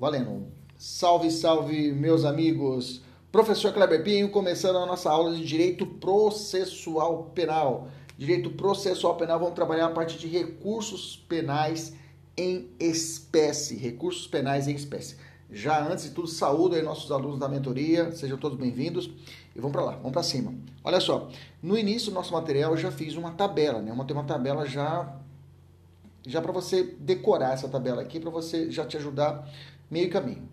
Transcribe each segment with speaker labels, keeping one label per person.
Speaker 1: Valendo! Salve, salve, meus amigos! Professor Kleber Pinho, começando a nossa aula de Direito Processual Penal. Direito Processual Penal, vamos trabalhar a parte de recursos penais em espécie. Recursos penais em espécie. Já antes de tudo, saúdo aí nossos alunos da mentoria, sejam todos bem-vindos e vamos para lá, vamos para cima. Olha só, no início do nosso material eu já fiz uma tabela, né? Uma, tem uma tabela já já para você decorar essa tabela aqui, para você já te ajudar meio caminho.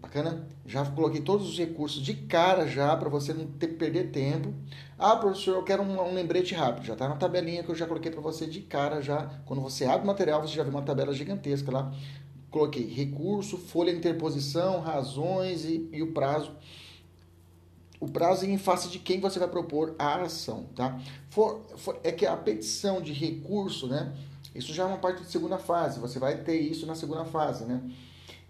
Speaker 1: Bacana? Já coloquei todos os recursos de cara já para você não ter perder tempo. Ah, professor, eu quero um, um lembrete rápido. Já está na tabelinha que eu já coloquei para você de cara já. Quando você abre o material, você já vê uma tabela gigantesca lá coloquei recurso, folha de interposição, razões e, e o prazo. O prazo em face de quem você vai propor a ação, tá? For, for, é que a petição de recurso, né? Isso já é uma parte de segunda fase, você vai ter isso na segunda fase, né?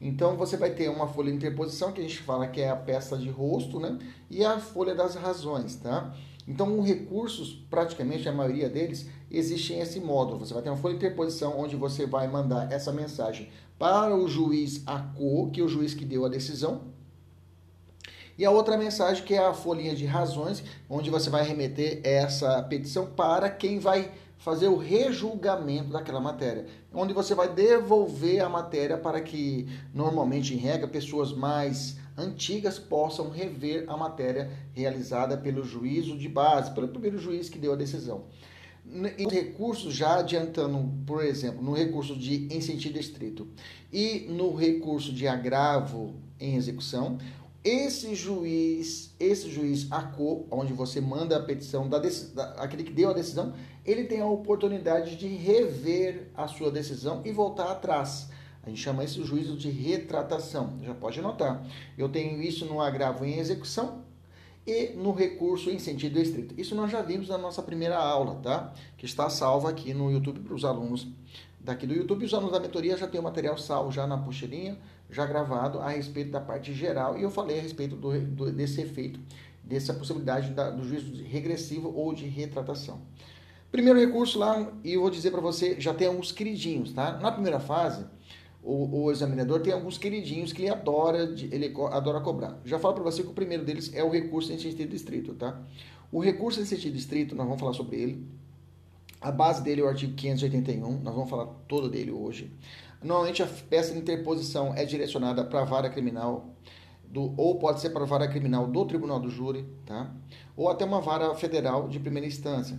Speaker 1: Então você vai ter uma folha de interposição, que a gente fala que é a peça de rosto, né? E a folha das razões, tá? Então, os recursos, praticamente a maioria deles, existem esse módulo. Você vai ter uma folha de interposição onde você vai mandar essa mensagem para o juiz ACO, que é o juiz que deu a decisão. E a outra mensagem que é a folhinha de razões, onde você vai remeter essa petição para quem vai fazer o rejulgamento daquela matéria, onde você vai devolver a matéria para que, normalmente em regra, pessoas mais antigas possam rever a matéria realizada pelo juízo de base, pelo primeiro juiz que deu a decisão. Em recursos, já adiantando, por exemplo, no recurso de em sentido estrito e no recurso de agravo em execução, esse juiz, esse juiz ACO, onde você manda a petição da, da, aquele que deu a decisão, ele tem a oportunidade de rever a sua decisão e voltar atrás. A gente chama isso de juízo de retratação. Já pode anotar. Eu tenho isso no agravo em execução e no recurso em sentido estrito. Isso nós já vimos na nossa primeira aula, tá? Que está salva aqui no YouTube para os alunos daqui do YouTube. Os alunos da mentoria já tem o material salvo já na pocheirinha, já gravado a respeito da parte geral. E eu falei a respeito do, do desse efeito, dessa possibilidade da, do juízo regressivo ou de retratação. Primeiro recurso lá, e eu vou dizer para você, já tem alguns queridinhos, tá? Na primeira fase, o, o, examinador tem alguns queridinhos que ele adora, ele adora cobrar. Já falo para você que o primeiro deles é o recurso em sentido estrito, tá? O recurso em sentido estrito, nós vamos falar sobre ele. A base dele é o artigo 581, nós vamos falar todo dele hoje. Normalmente a peça de interposição é direcionada para a vara criminal do, ou pode ser para a vara criminal do tribunal do júri, tá? Ou até uma vara federal de primeira instância.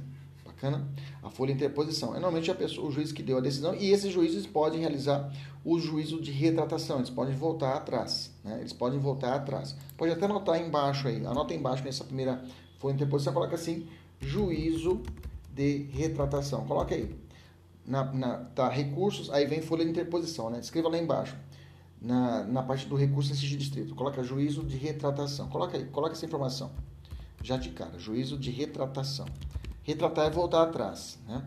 Speaker 1: Bacana? A folha de interposição. É normalmente a pessoa, o juiz que deu a decisão e esses juízes podem realizar o juízo de retratação. Eles podem voltar atrás. Né? Eles podem voltar atrás. Pode até anotar embaixo aí. Anota embaixo nessa primeira folha de interposição. Coloca assim, juízo de retratação. Coloca aí. Na, na, tá, recursos, aí vem folha de interposição, né? Escreva lá embaixo. Na, na parte do recurso em distrito. Coloca juízo de retratação. Coloca aí, coloca essa informação. Já de cara, juízo de retratação. Retratar é voltar atrás, né?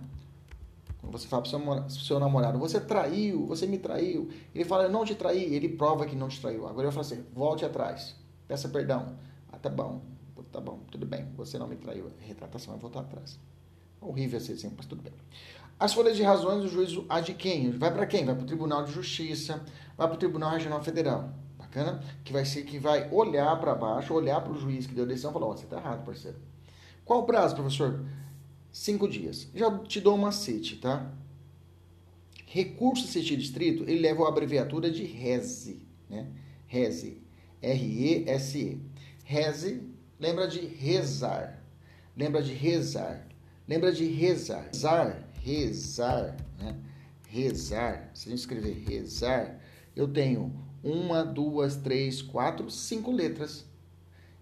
Speaker 1: Quando você fala para o seu, namorado, você traiu, você me traiu. Ele fala, eu não te traí, ele prova que não te traiu. Agora eu falo assim, volte atrás, peça perdão. Ah, tá bom, tá bom, tudo bem, você não me traiu. Retratação é voltar atrás. Horrível esse exemplo, mas tudo bem. As folhas de razões, o juízo há de quem? Vai para quem? Vai para o Tribunal de Justiça, vai para o Tribunal Regional Federal. Bacana? Que vai ser que vai olhar para baixo, olhar para o juiz que deu a decisão e falar, oh, você está errado, parceiro. Qual o prazo, professor? Cinco dias. Já te dou um macete, tá? Recurso sentido estrito, ele leva a abreviatura de RESE, né? RESE, R-E-S-E. RESE lembra de rezar. lembra de rezar. Lembra de rezar. Rezar, rezar, né? Rezar. Se a gente escrever rezar, eu tenho uma, duas, três, quatro, cinco letras.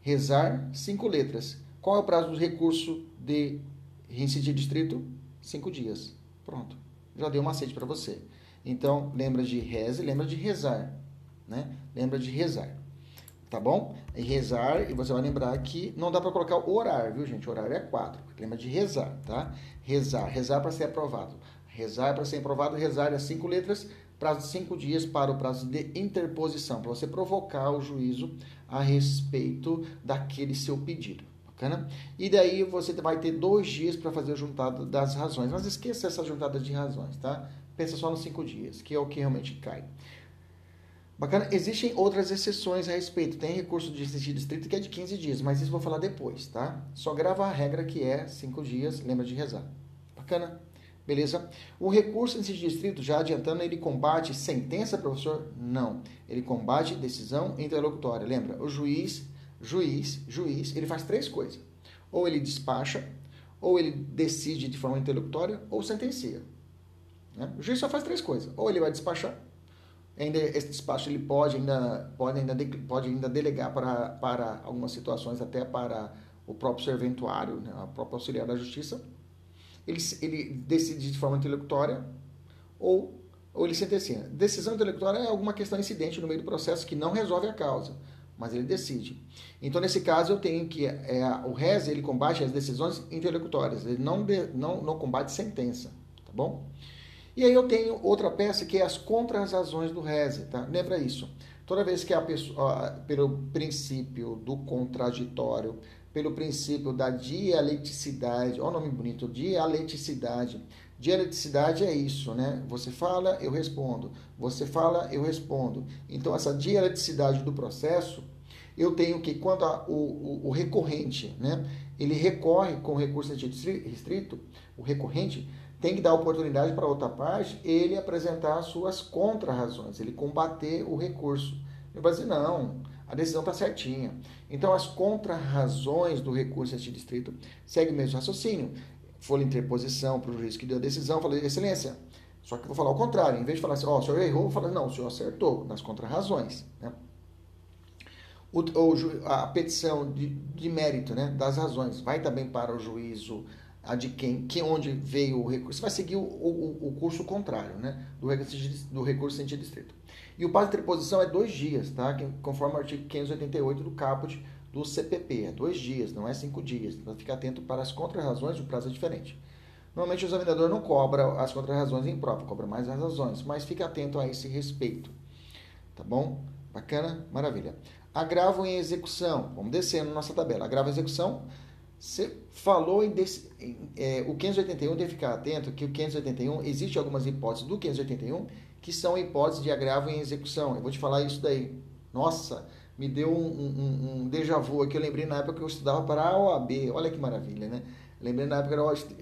Speaker 1: Rezar, cinco letras. Qual é o prazo do recurso de reincidir distrito? Cinco dias. Pronto. Já dei um macete para você. Então, lembra de reze, lembra de rezar, né? Lembra de rezar. Tá bom? E rezar, e você vai lembrar que não dá para colocar o horário, viu, gente? Horário é quatro. Lembra de rezar, tá? Rezar, rezar para ser aprovado. Rezar para ser aprovado, rezar é cinco letras, prazo de cinco dias para o prazo de interposição, para você provocar o juízo a respeito daquele seu pedido. Bacana? E daí você vai ter dois dias para fazer a juntada das razões. Mas esqueça essa juntada de razões, tá? pensa só nos cinco dias, que é o que realmente cai. Bacana, existem outras exceções a respeito. Tem recurso de sentido estrito que é de 15 dias, mas isso eu vou falar depois, tá? Só grava a regra que é 5 dias, lembra de rezar. Bacana? Beleza? O recurso em sentido estrito, já adiantando, ele combate sentença, professor? Não. Ele combate decisão interlocutória. Lembra? O juiz, juiz, juiz, ele faz três coisas. Ou ele despacha, ou ele decide de forma interlocutória, ou sentencia. Né? O juiz só faz três coisas. Ou ele vai despachar, ainda esse despacho ele pode ainda, pode ainda, pode ainda delegar para, para algumas situações, até para o próprio serventuário, né? o próprio auxiliar da justiça. Ele, ele decide de forma intelectuária ou, ou ele sentencia. Decisão intelectuária é alguma questão incidente no meio do processo que não resolve a causa, mas ele decide. Então, nesse caso, eu tenho que é, o RES ele combate as decisões intelectuárias, ele não, de, não, não combate sentença, tá bom? E aí eu tenho outra peça que é as contrarrazões do Reze, tá? Lembra isso. Toda vez que a pessoa, pelo princípio do contraditório, pelo princípio da dialeticidade, olha o nome bonito, dialeticidade. Dialeticidade é isso, né? Você fala, eu respondo. Você fala, eu respondo. Então, essa dialeticidade do processo, eu tenho que, quando a, o, o, o, recorrente, né? Ele recorre com recurso restrito, o recorrente, tem que dar oportunidade para outra parte ele apresentar as suas contra-razões, ele combater o recurso. Ele vai dizer, não, a decisão está certinha. Então, as contra-razões do recurso a este distrito seguem o mesmo raciocínio. Folha interposição para o juiz que deu a decisão, falei, excelência, só que vou falar o contrário. Em vez de falar assim, ó, oh, o senhor errou, eu vou falar, não, o senhor acertou, nas contra-razões. Né? O, o, a petição de, de mérito né, das razões vai também para o juízo a de quem, que onde veio o recurso, vai seguir o, o, o curso contrário, né, do do recurso sentido distrito. E o prazo de interposição é dois dias, tá, conforme o artigo 588 do caput do CPP, é dois dias, não é cinco dias, então fica atento para as contrarrazões, o prazo é diferente. Normalmente o examinador não cobra as contrarrazões em prova, cobra mais as razões, mas fique atento a esse respeito, tá bom? Bacana? Maravilha. Agravo em execução, vamos descendo nossa tabela. Agravo em execução, você falou em, em é, o 581, tem que ficar atento que o 581, existe algumas hipóteses do 581 que são hipóteses de agravo em execução. Eu vou te falar isso daí. Nossa, me deu um, um, um déjà vu aqui. Eu lembrei na época que eu estudava para a OAB. Olha que maravilha, né? Lembrei na época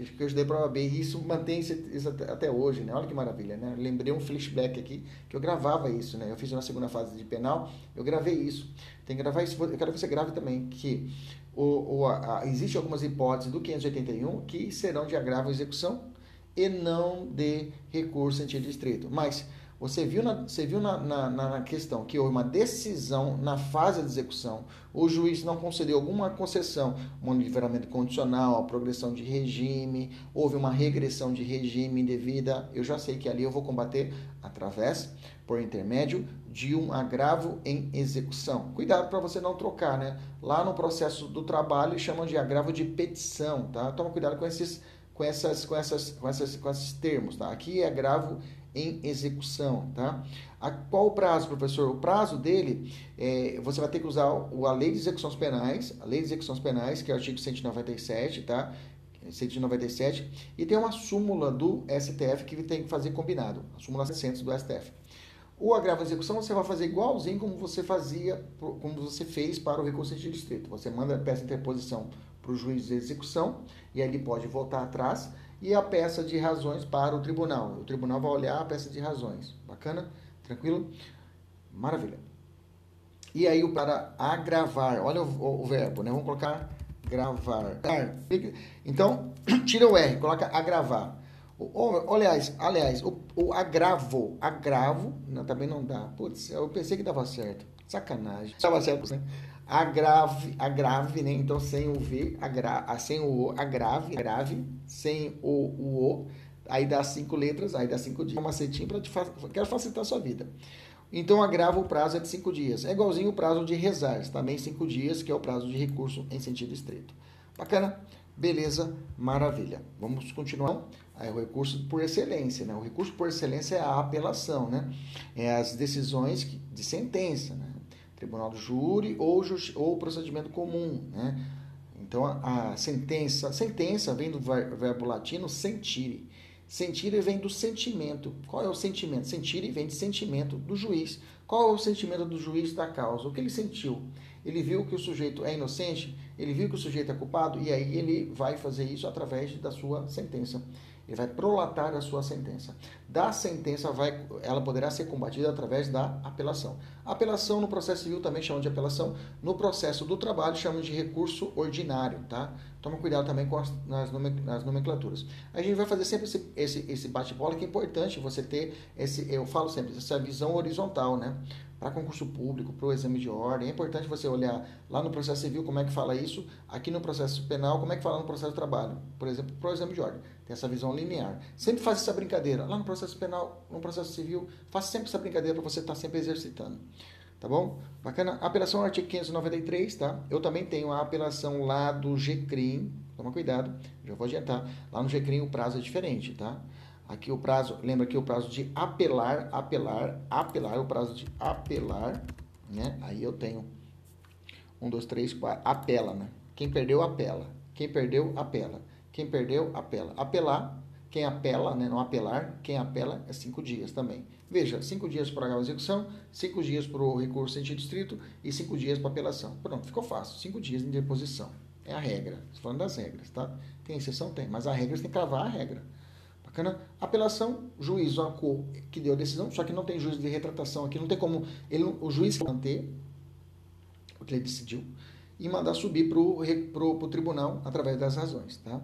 Speaker 1: que eu estudei para a OAB e isso mantém isso até hoje, né? Olha que maravilha, né? Lembrei um flashback aqui que eu gravava isso, né? Eu fiz na segunda fase de penal, eu gravei isso. Tem que gravar isso. Eu quero que você grave também que o, o, existe algumas hipóteses do 581 que serão de agravo à execução e não de recurso em distrito. Mas você viu, na, você viu na, na, na, questão que houve uma decisão na fase de execução, o juiz não concedeu alguma concessão, um livramento condicional, a progressão de regime, houve uma regressão de regime indevida, eu já sei que ali eu vou combater através, por intermédio de um agravo em execução. Cuidado para você não trocar, né? Lá no processo do trabalho chamam de agravo de petição, tá? Toma cuidado com esses com essas com essas com essas com esses termos, tá? Aqui é agravo em execução, tá? A, qual o prazo, professor? O prazo dele, é, você vai ter que usar a lei de execuções penais, a lei de execuções penais, que é o artigo 197, tá? 197, e tem uma súmula do STF que tem que fazer combinado, a súmula 600 do STF. O agravo de execução você vai fazer igualzinho como você fazia, como você fez para o recurso de distrito. Você manda a peça de interposição para o juiz de execução e aí ele pode voltar atrás e a peça de razões para o tribunal. O tribunal vai olhar a peça de razões. Bacana? Tranquilo? Maravilha. E aí para agravar, olha o, o, o verbo, né? Vamos colocar agravar. Então, tira o R, coloca agravar. O, aliás, aliás o, o, agravo, agravo, também não dá. Putz, eu pensei que dava certo. Sacanagem. Dava certo, né? Agrave, agrave, né? Então, sem o V, agra, sem o O, agrave, agrave, sem o, o O. Aí dá cinco letras, aí dá cinco dias. Um macetinho para te quero facilitar a sua vida. Então, agrava o prazo é de cinco dias. É igualzinho o prazo de rezar, também cinco dias, que é o prazo de recurso em sentido estreito. Bacana? Beleza, maravilha. Vamos continuar. Aí, o recurso por excelência, né? O recurso por excelência é a apelação, né? É as decisões de sentença, né? Tribunal do júri ou, ou procedimento comum, né? Então, a, a sentença, sentença vem do verbo latino sentire. Sentire vem do sentimento. Qual é o sentimento? Sentire vem de sentimento do juiz. Qual é o sentimento do juiz da causa? O que ele sentiu? Ele viu que o sujeito é inocente, ele viu que o sujeito é culpado, e aí ele vai fazer isso através da sua sentença. Ele vai prolatar a sua sentença. Da sentença, vai, ela poderá ser combatida através da apelação. apelação no processo civil também chama de apelação. No processo do trabalho, chama de recurso ordinário, tá? Toma cuidado também com as nas, nas nomenclaturas. A gente vai fazer sempre esse, esse, esse bate-bola, que é importante você ter esse, eu falo sempre, essa visão horizontal, né? Para concurso público, para o exame de ordem. É importante você olhar lá no processo civil como é que fala isso, aqui no processo penal como é que fala no processo de trabalho. Por exemplo, para o exame de ordem. Tem essa visão linear. Sempre faça essa brincadeira. Lá no processo penal, no processo civil, faça sempre essa brincadeira para você estar tá sempre exercitando. Tá bom? Bacana. Apelação ao artigo 593, tá? Eu também tenho a apelação lá do GCRIM. Toma cuidado, já vou adiantar. Lá no GCRIM o prazo é diferente, tá? Aqui o prazo, lembra que o prazo de apelar, apelar, apelar, o prazo de apelar, né? Aí eu tenho um, dois, três, quatro, apela, né? Quem perdeu, apela. Quem perdeu, apela. Quem perdeu, apela. Apelar, quem apela, né? Não apelar, quem apela é cinco dias também. Veja, cinco dias para a execução, cinco dias para o recurso sentido distrito e cinco dias para apelação. Pronto, ficou fácil. Cinco dias de deposição. É a regra. Estou falando das regras, tá? Tem exceção? Tem. Mas a regra você tem que cravar a regra. Bacana? Apelação, juiz ou que deu a decisão, só que não tem juiz de retratação aqui, não tem como ele, o juiz manter o que ele decidiu e mandar subir para o tribunal através das razões, tá?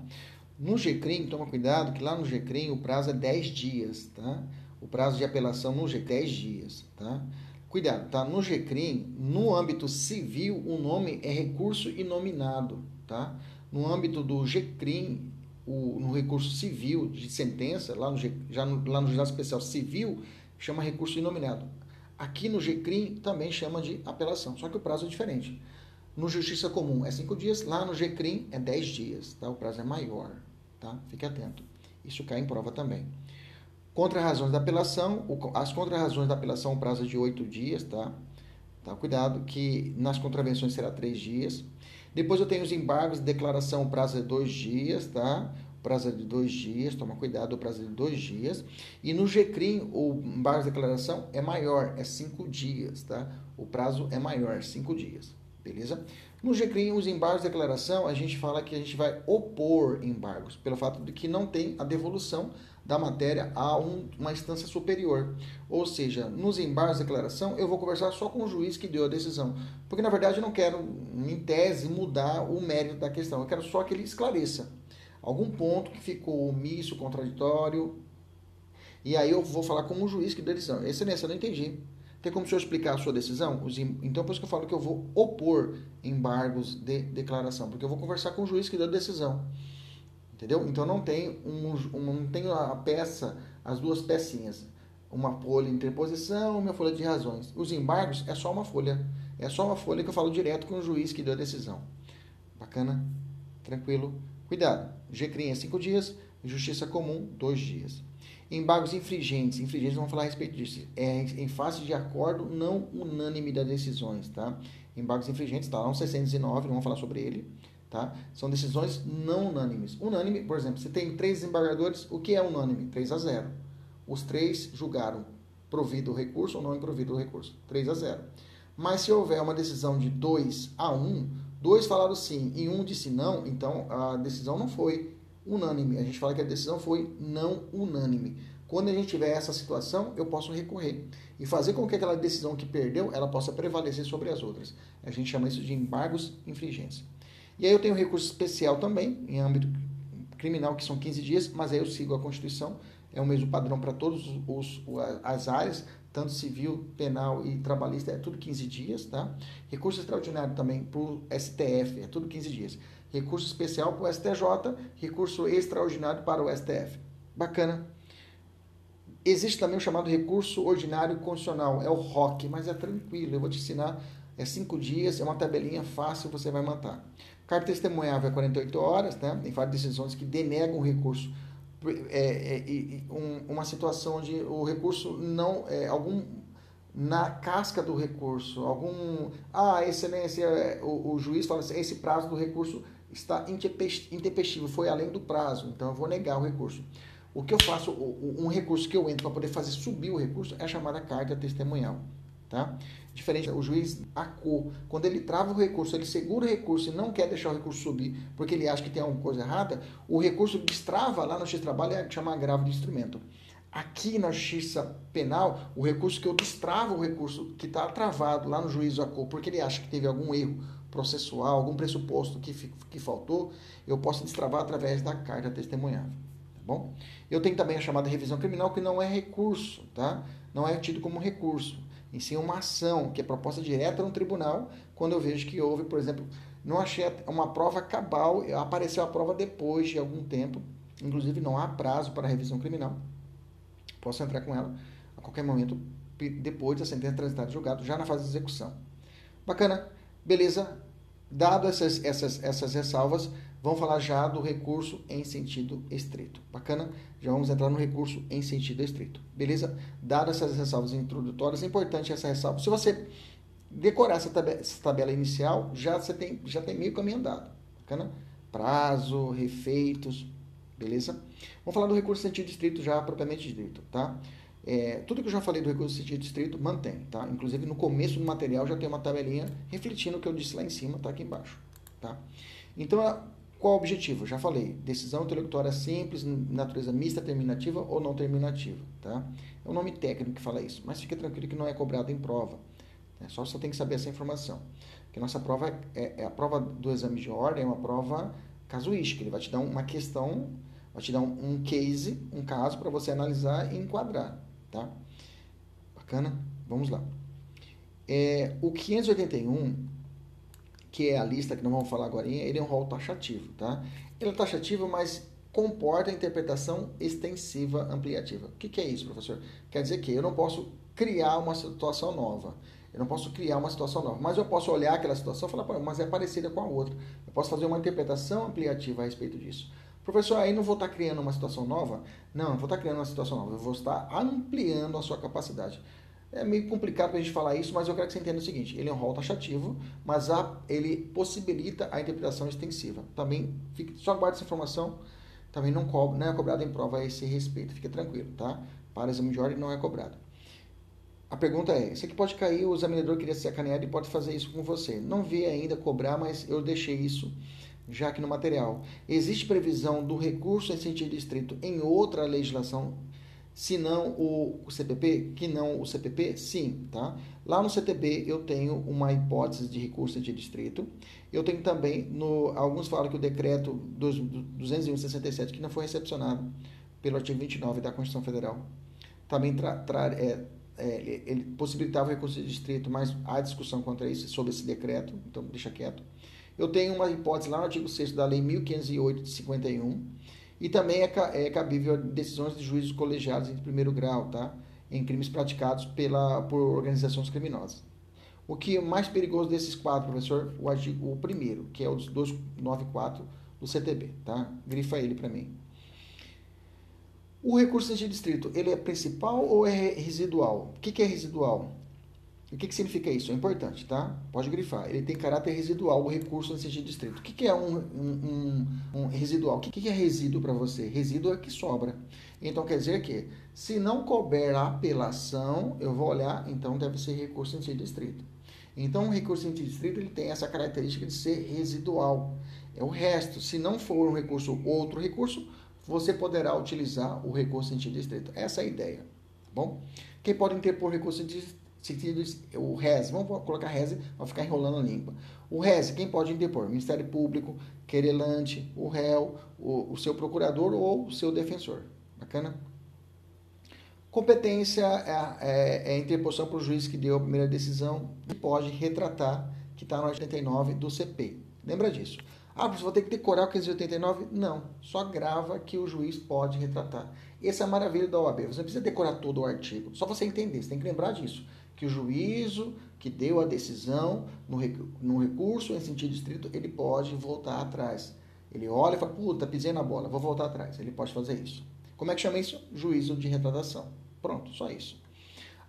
Speaker 1: No GCRIM, toma cuidado que lá no GCRIM o prazo é 10 dias, tá? O prazo de apelação no GCRIM é 10 dias, tá? Cuidado, tá? No GCRIM, no âmbito civil, o nome é recurso inominado, tá? No âmbito do GCRIM, o, no recurso civil de sentença, lá no, já no, lá no juizado especial civil, chama recurso inominado. Aqui no GCRIM também chama de apelação, só que o prazo é diferente. No Justiça Comum é 5 dias, lá no GCRIM é 10 dias, tá? o prazo é maior. Tá? Fique atento. Isso cai em prova também. Contra-razões da apelação, as contra-razões da apelação, o prazo é de 8 dias, tá? tá? Cuidado que nas contravenções será 3 dias. Depois eu tenho os embargos de declaração, o prazo é dois dias, tá? Prazo é de dois dias, toma cuidado, o prazo é de dois dias. E no GCRIM, o embargo de declaração é maior, é cinco dias, tá? O prazo é maior, cinco dias, beleza? No GCRIM, os embargos de declaração, a gente fala que a gente vai opor embargos, pelo fato de que não tem a devolução da matéria a um, uma instância superior. Ou seja, nos embargos de declaração, eu vou conversar só com o juiz que deu a decisão. Porque, na verdade, eu não quero, em tese, mudar o mérito da questão. Eu quero só que ele esclareça algum ponto que ficou omisso, contraditório. E aí eu vou falar com o juiz que deu a decisão. Excelência, eu não entendi. Tem como o senhor explicar a sua decisão? Então, por isso que eu falo que eu vou opor embargos de declaração, porque eu vou conversar com o juiz que deu a decisão. Entendeu? Então não tem, um, não tem a peça, as duas pecinhas. Uma folha de interposição, uma folha de razões. Os embargos é só uma folha. É só uma folha que eu falo direto com o juiz que deu a decisão. Bacana? Tranquilo? Cuidado. GCRIM é cinco dias, Justiça Comum, dois dias. Embargos infringentes. Infringentes, vamos falar a respeito disso. É em face de acordo não unânime das decisões, tá? Embargos infringentes, está lá no 609, não vamos falar sobre ele. Tá? São decisões não unânimes. Unânime, por exemplo, se tem três desembargadores, o que é unânime? 3 a 0. Os três julgaram provido o recurso ou não provido o recurso. 3 a 0. Mas se houver uma decisão de 2 a 1, dois falaram sim e um disse não, então a decisão não foi unânime. A gente fala que a decisão foi não unânime. Quando a gente tiver essa situação, eu posso recorrer e fazer com que aquela decisão que perdeu, ela possa prevalecer sobre as outras. A gente chama isso de embargos infringentes. E aí eu tenho recurso especial também, em âmbito criminal, que são 15 dias, mas aí eu sigo a Constituição, é o mesmo padrão para todas as áreas, tanto civil, penal e trabalhista, é tudo 15 dias, tá? Recurso extraordinário também para o STF, é tudo 15 dias. Recurso especial para o STJ, recurso extraordinário para o STF. Bacana. Existe também o chamado recurso ordinário constitucional, é o ROC, mas é tranquilo, eu vou te ensinar, é cinco dias, é uma tabelinha fácil, você vai matar. Carta testemunhável é 48 horas, né? Tem várias decisões que denegam o recurso. É, é, um, uma situação onde o recurso não. É, algum na casca do recurso, algum. Ah, excelência, o, o juiz fala assim: esse prazo do recurso está intempestivo, foi além do prazo, então eu vou negar o recurso. O que eu faço, um recurso que eu entro para poder fazer subir o recurso é a chamada carta testemunhal. Tá? Diferente, o juiz ACO, quando ele trava o recurso, ele segura o recurso e não quer deixar o recurso subir porque ele acha que tem alguma coisa errada, o recurso destrava lá no X trabalho é chamar agravo de instrumento. Aqui na justiça penal, o recurso que eu destravo o recurso que está travado lá no juízo ACO porque ele acha que teve algum erro processual, algum pressuposto que, que faltou, eu posso destravar através da carta testemunhável. Tá bom? Eu tenho também a chamada revisão criminal, que não é recurso, tá? Não é tido como recurso. Em si, uma ação que é proposta direta no tribunal, quando eu vejo que houve, por exemplo, não achei uma prova cabal, apareceu a prova depois de algum tempo, inclusive não há prazo para revisão criminal. Posso entrar com ela a qualquer momento depois da sentença transitada de julgado, já na fase de execução. Bacana? Beleza? Dado essas, essas, essas ressalvas, vamos falar já do recurso em sentido estrito. Bacana? Já vamos entrar no recurso em sentido estrito. Beleza? Dadas essas ressalvas introdutórias, é importante essa ressalva. Se você decorar essa tabela, essa tabela inicial, já você tem, já tem meio caminho andado. Bacana? Prazo, refeitos, beleza? Vamos falar do recurso em sentido estrito já propriamente dito, tá? É, tudo que eu já falei do recurso de sentido estrito mantém, tá? Inclusive no começo do material já tem uma tabelinha refletindo o que eu disse lá em cima, tá aqui embaixo, tá? Então, qual o objetivo? Já falei, decisão intelectual simples, natureza mista, terminativa ou não terminativa, tá? É um nome técnico que fala isso, mas fique tranquilo que não é cobrado em prova. Né? Só você tem que saber essa informação. Porque nossa prova é, é, a prova do exame de ordem, é uma prova casuística. Ele vai te dar uma questão, vai te dar um, um case, um caso para você analisar e enquadrar tá? Bacana? Vamos lá. É, o 581, que é a lista que nós vamos falar agora, ele é um rol taxativo, tá? Ele é taxativo, mas comporta interpretação extensiva ampliativa. O que, que é isso, professor? Quer dizer que eu não posso criar uma situação nova. Eu não posso criar uma situação nova, mas eu posso olhar aquela situação e falar, mas é parecida com a outra. Eu posso fazer uma interpretação ampliativa a respeito disso. Professor, aí não vou estar criando uma situação nova? Não, não vou estar criando uma situação nova, eu vou estar ampliando a sua capacidade. É meio complicado para a gente falar isso, mas eu quero que você entenda o seguinte: ele é um rol taxativo, mas a, ele possibilita a interpretação extensiva. Também, fique, só guarde essa informação, também não, cobra, não é cobrado em prova a esse respeito, fique tranquilo, tá? Para exame de ordem não é cobrado. A pergunta é: isso aqui pode cair, o examinador queria ser sacaneado e pode fazer isso com você. Não vi ainda cobrar, mas eu deixei isso já aqui no material. Existe previsão do recurso em sentido estrito em outra legislação, se não o CPP? Que não o CPP? Sim, tá? Lá no CTB eu tenho uma hipótese de recurso em sentido estrito. Eu tenho também, no, alguns falam que o decreto 201-67, que não foi recepcionado pelo artigo 29 da Constituição Federal, também tra, tra, é, é, ele possibilitava o recurso de distrito, mas há discussão contra isso, sobre esse decreto, então deixa quieto. Eu tenho uma hipótese lá no artigo 6 da Lei 1508 de 51, e também é, é cabível decisões de juízes colegiados em primeiro grau, tá? Em crimes praticados pela, por organizações criminosas. O que é mais perigoso desses quatro, professor? O, o primeiro, que é o 294 do CTB, tá? Grifa ele para mim. O recurso de distrito, ele é principal ou é residual? O que, que é residual? O que, que significa isso? É importante, tá? Pode grifar. Ele tem caráter residual, o recurso nesse sentido distrito. O que, que é um, um, um, um residual? O que, que é resíduo para você? Resíduo é que sobra. Então quer dizer que, se não couber a apelação, eu vou olhar, então deve ser recurso em sentido distrito. Então, o recurso em distrito ele tem essa característica de ser residual. É o resto. Se não for um recurso outro recurso, você poderá utilizar o recurso em distrito. Essa é a ideia, tá bom? Quem pode interpor recurso em sentido o RES, vamos colocar RES, vai ficar enrolando a língua. O RES, quem pode depor? Ministério Público, querelante, o réu, o, o seu procurador ou o seu defensor. Bacana? Competência é, é, é interposição para o juiz que deu a primeira decisão e pode retratar, que está no 89 do CP. Lembra disso. Ah, você vai ter que decorar o 589? Não, só grava que o juiz pode retratar. Essa é a maravilha da OAB. Você não precisa decorar todo o artigo, só você entender, você tem que lembrar disso. Que o juízo que deu a decisão no, no recurso em sentido estrito, ele pode voltar atrás. Ele olha e fala, puta, pisei na bola, vou voltar atrás. Ele pode fazer isso. Como é que chama isso? Juízo de retratação. Pronto, só isso.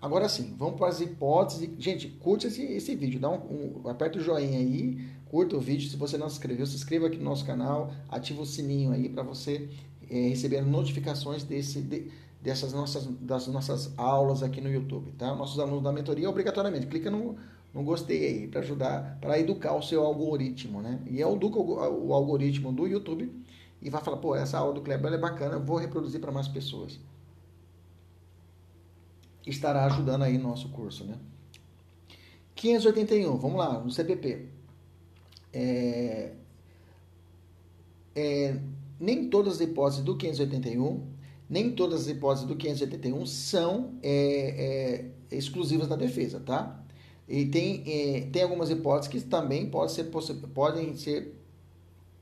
Speaker 1: Agora sim, vamos para as hipóteses. Gente, curte esse, esse vídeo, dá um, um, aperta o joinha aí, curta o vídeo. Se você não se inscreveu, se inscreva aqui no nosso canal, ativa o sininho aí para você é, receber notificações desse, de, dessas nossas, das nossas aulas aqui no YouTube, tá? Nossos alunos da mentoria, obrigatoriamente, clica no, no gostei aí para ajudar, para educar o seu algoritmo, né? E é o, o, algoritmo do YouTube e vai falar, pô, essa aula do Kleber é bacana, vou reproduzir para mais pessoas estará ajudando aí no nosso curso, né? 581, vamos lá, no CPP. É, é, nem todas as hipóteses do 581, nem todas as hipóteses do 581 são é, é, exclusivas da defesa, tá? E tem, é, tem algumas hipóteses que também ser, podem ser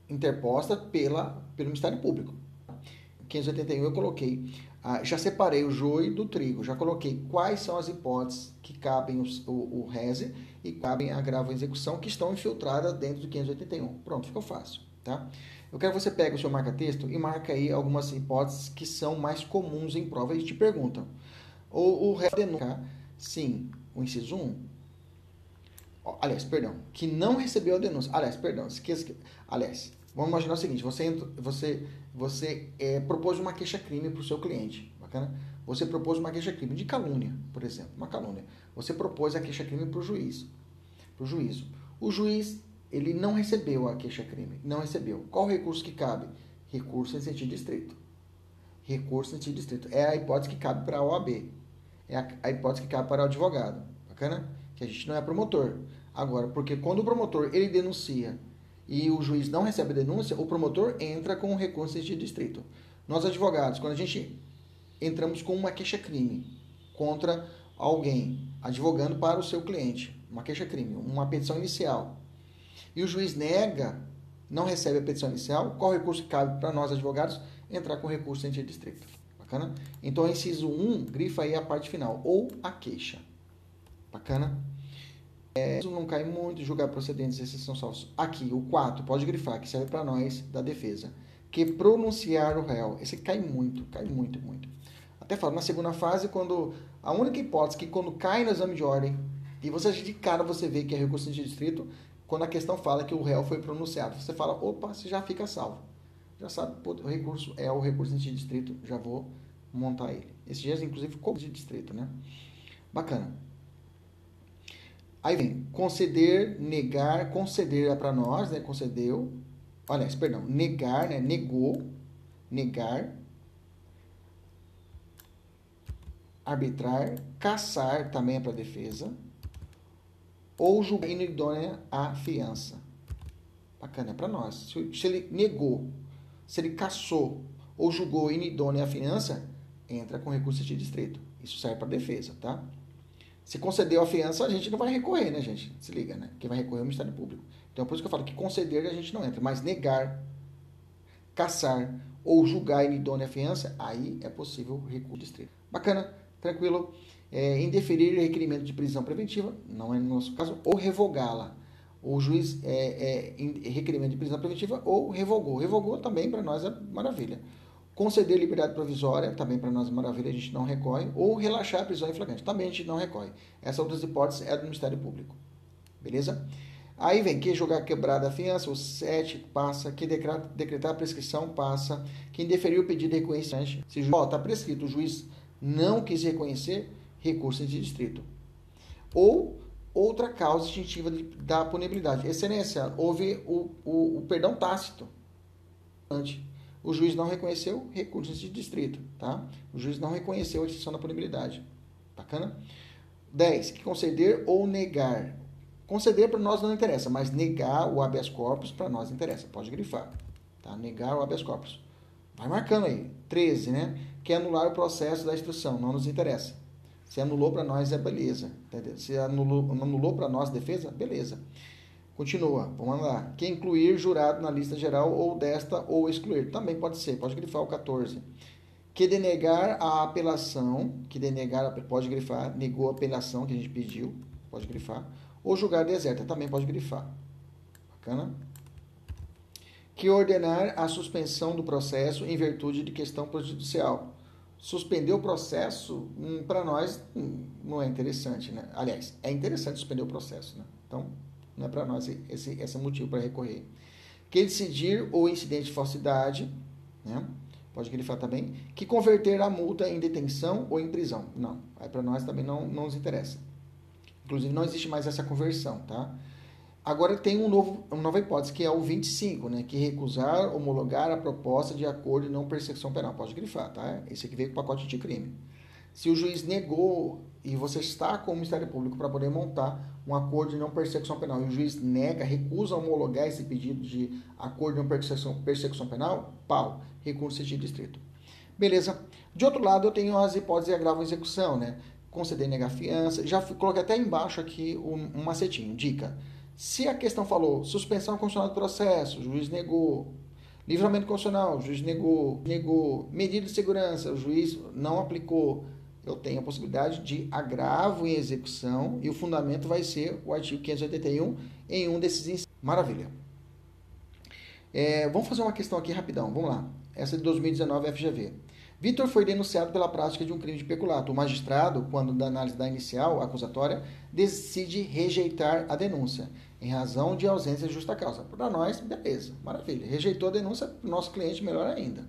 Speaker 1: interpostas pela, pelo Ministério Público. 581 eu coloquei ah, já separei o joio do trigo, já coloquei quais são as hipóteses que cabem o, o, o reze e cabem a agravo execução que estão infiltradas dentro do 581. Pronto, ficou fácil, tá? Eu quero que você pegue o seu marca-texto e marque aí algumas hipóteses que são mais comuns em prova e te perguntam. O, o réu denuncia, sim, o inciso 1, aliás, perdão, que não recebeu a denúncia. Aliás, perdão, esqueça que. Aliás, vamos imaginar o seguinte: você, você você é, propôs uma queixa-crime para o seu cliente. Bacana? Você propôs uma queixa-crime de calúnia, por exemplo, uma calúnia. Você propôs a queixa-crime para o juiz, para o juízo. O juiz, ele não recebeu a queixa-crime, não recebeu. Qual recurso que cabe? Recurso em sentido estrito. Recurso em sentido estrito. É a hipótese que cabe para a OAB. É a, hipótese que cabe para o advogado. Bacana? Que a gente não é promotor. Agora, porque quando o promotor ele denuncia e o juiz não recebe a denúncia, o promotor entra com o recurso de distrito. Nós advogados, quando a gente entramos com uma queixa-crime contra alguém, advogando para o seu cliente, uma queixa-crime, uma petição inicial, e o juiz nega, não recebe a petição inicial, qual recurso que cabe para nós advogados? Entrar com recurso em distrito. Bacana? Então, inciso 1, grifa aí a parte final, ou a queixa. Bacana? É, não cai muito, julgar procedentes esses são salvos. Aqui, o 4, pode grifar, que serve para nós da defesa. Que pronunciar o réu. Esse cai muito, cai muito, muito. Até falo, na segunda fase, quando a única hipótese que quando cai no exame de ordem, e você de cara você vê que é recurso de distrito, quando a questão fala que o réu foi pronunciado, você fala, opa, você já fica salvo. Já sabe, pô, o recurso é o recurso de distrito, já vou montar ele. Esses dias, inclusive, ficou de distrito, né? Bacana. Aí vem conceder, negar, conceder é para nós, né? Concedeu. Aliás, perdão, negar, né? Negou, negar. Arbitrar, caçar também é para defesa. Ou julgar inidônea a fiança. Bacana, é para nós. Se, se, ele negou, se ele caçou ou julgou inidônea a fiança, entra com recurso de distrito. Isso serve para defesa, tá? Se concedeu a fiança, a gente não vai recorrer, né, gente? Se liga, né? Quem vai recorrer é o Ministério Público. Então, por isso que eu falo que conceder a gente não entra. Mas negar, caçar ou julgar inidônea a fiança, aí é possível recurso distrito. Bacana, tranquilo. É, indeferir requerimento de prisão preventiva, não é no nosso caso, ou revogá-la. O juiz é, é, requerimento de prisão preventiva ou revogou. Revogou também para nós é maravilha. Conceder liberdade provisória, também para nós é maravilha, a gente não recorre. Ou relaxar a prisão em flagrante, também a gente não recorre. Essa outras hipóteses é do Ministério Público. Beleza? Aí vem que jogar quebrada a fiança, o 7 passa, que decretar, decretar a prescrição passa, quem deferiu o pedido de reconhecimento, se está prescrito, o juiz não quis reconhecer, recurso de distrito. Ou outra causa distintiva de, da punibilidade. Excelência, houve o, o, o perdão tácito. O juiz não reconheceu recursos de distrito, tá? O juiz não reconheceu a extinção da punibilidade. Bacana? 10. Que conceder ou negar. Conceder para nós não interessa, mas negar o habeas corpus para nós interessa. Pode grifar. Tá? Negar o habeas corpus. Vai marcando aí. 13, né? Que anular o processo da instrução. Não nos interessa. Se anulou para nós, é beleza. Entendeu? Se anulou, anulou para nós defesa, beleza. Continua, vamos lá. Que incluir jurado na lista geral ou desta ou excluir. Também pode ser, pode grifar o 14. Que denegar a apelação, que denegar, pode grifar, negou a apelação que a gente pediu, pode grifar. Ou julgar deserta, também pode grifar. Bacana? que ordenar a suspensão do processo em virtude de questão prejudicial. Suspender o processo, hum, para nós, hum, não é interessante, né? Aliás, é interessante suspender o processo, né? Então, não é para nós esse, esse motivo para recorrer. Que decidir o incidente de falsidade, né? Pode grifar também. Que converter a multa em detenção ou em prisão. Não, aí para nós também não, não nos interessa. Inclusive, não existe mais essa conversão, tá? Agora tem um novo, uma nova hipótese, que é o 25, né? Que recusar, homologar a proposta de acordo de não persecução penal. Pode grifar, tá? Esse aqui veio com o pacote de crime. Se o juiz negou e você está com o Ministério Público para poder montar um acordo de não persecução penal e o juiz nega, recusa homologar esse pedido de acordo de não persecução, persecução penal, pau, recurso de distrito. Beleza. De outro lado, eu tenho as hipóteses de agravo execução, né? Conceder e negar fiança. Já coloquei até embaixo aqui um, um macetinho. Dica. Se a questão falou suspensão constitucional do processo, o juiz negou. Livramento constitucional, o juiz negou. Negou. Medida de segurança, o juiz não aplicou. Eu tenho a possibilidade de agravo em execução e o fundamento vai ser o artigo 581 em um desses incisos. Maravilha. É, vamos fazer uma questão aqui rapidão. Vamos lá. Essa é de 2019 FGV. Vitor foi denunciado pela prática de um crime de peculato. O magistrado, quando da análise da inicial acusatória, decide rejeitar a denúncia, em razão de ausência de justa causa. Para nós, beleza, maravilha. Rejeitou a denúncia, para o nosso cliente, melhor ainda.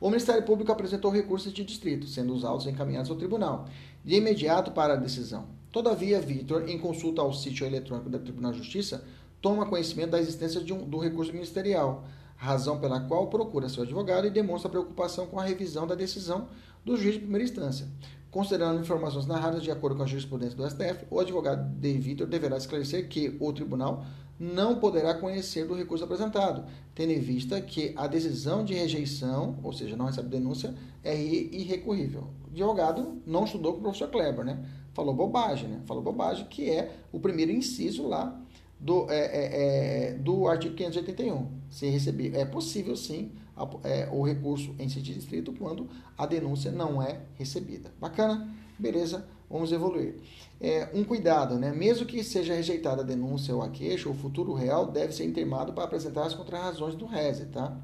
Speaker 1: O Ministério Público apresentou recursos de distrito, sendo os autos encaminhados ao tribunal, de imediato para a decisão. Todavia, Vitor, em consulta ao sítio eletrônico do Tribunal de Justiça, toma conhecimento da existência um, do recurso ministerial, razão pela qual procura seu advogado e demonstra preocupação com a revisão da decisão do juiz de primeira instância. Considerando informações narradas de acordo com a jurisprudência do STF, o advogado de Vitor deverá esclarecer que o tribunal não poderá conhecer do recurso apresentado, tendo em vista que a decisão de rejeição, ou seja, não recebe denúncia, é irrecorrível. O advogado não estudou com o professor Kleber, né? Falou bobagem, né? Falou bobagem, que é o primeiro inciso lá do, é, é, é, do artigo 581. Se receber, é possível sim é, o recurso em sentido estrito quando a denúncia não é recebida. Bacana? Beleza? Vamos evoluir. É, um cuidado, né? Mesmo que seja rejeitada a denúncia ou a queixa, o futuro real deve ser intimado para apresentar as contrarrazões do RESE, tá?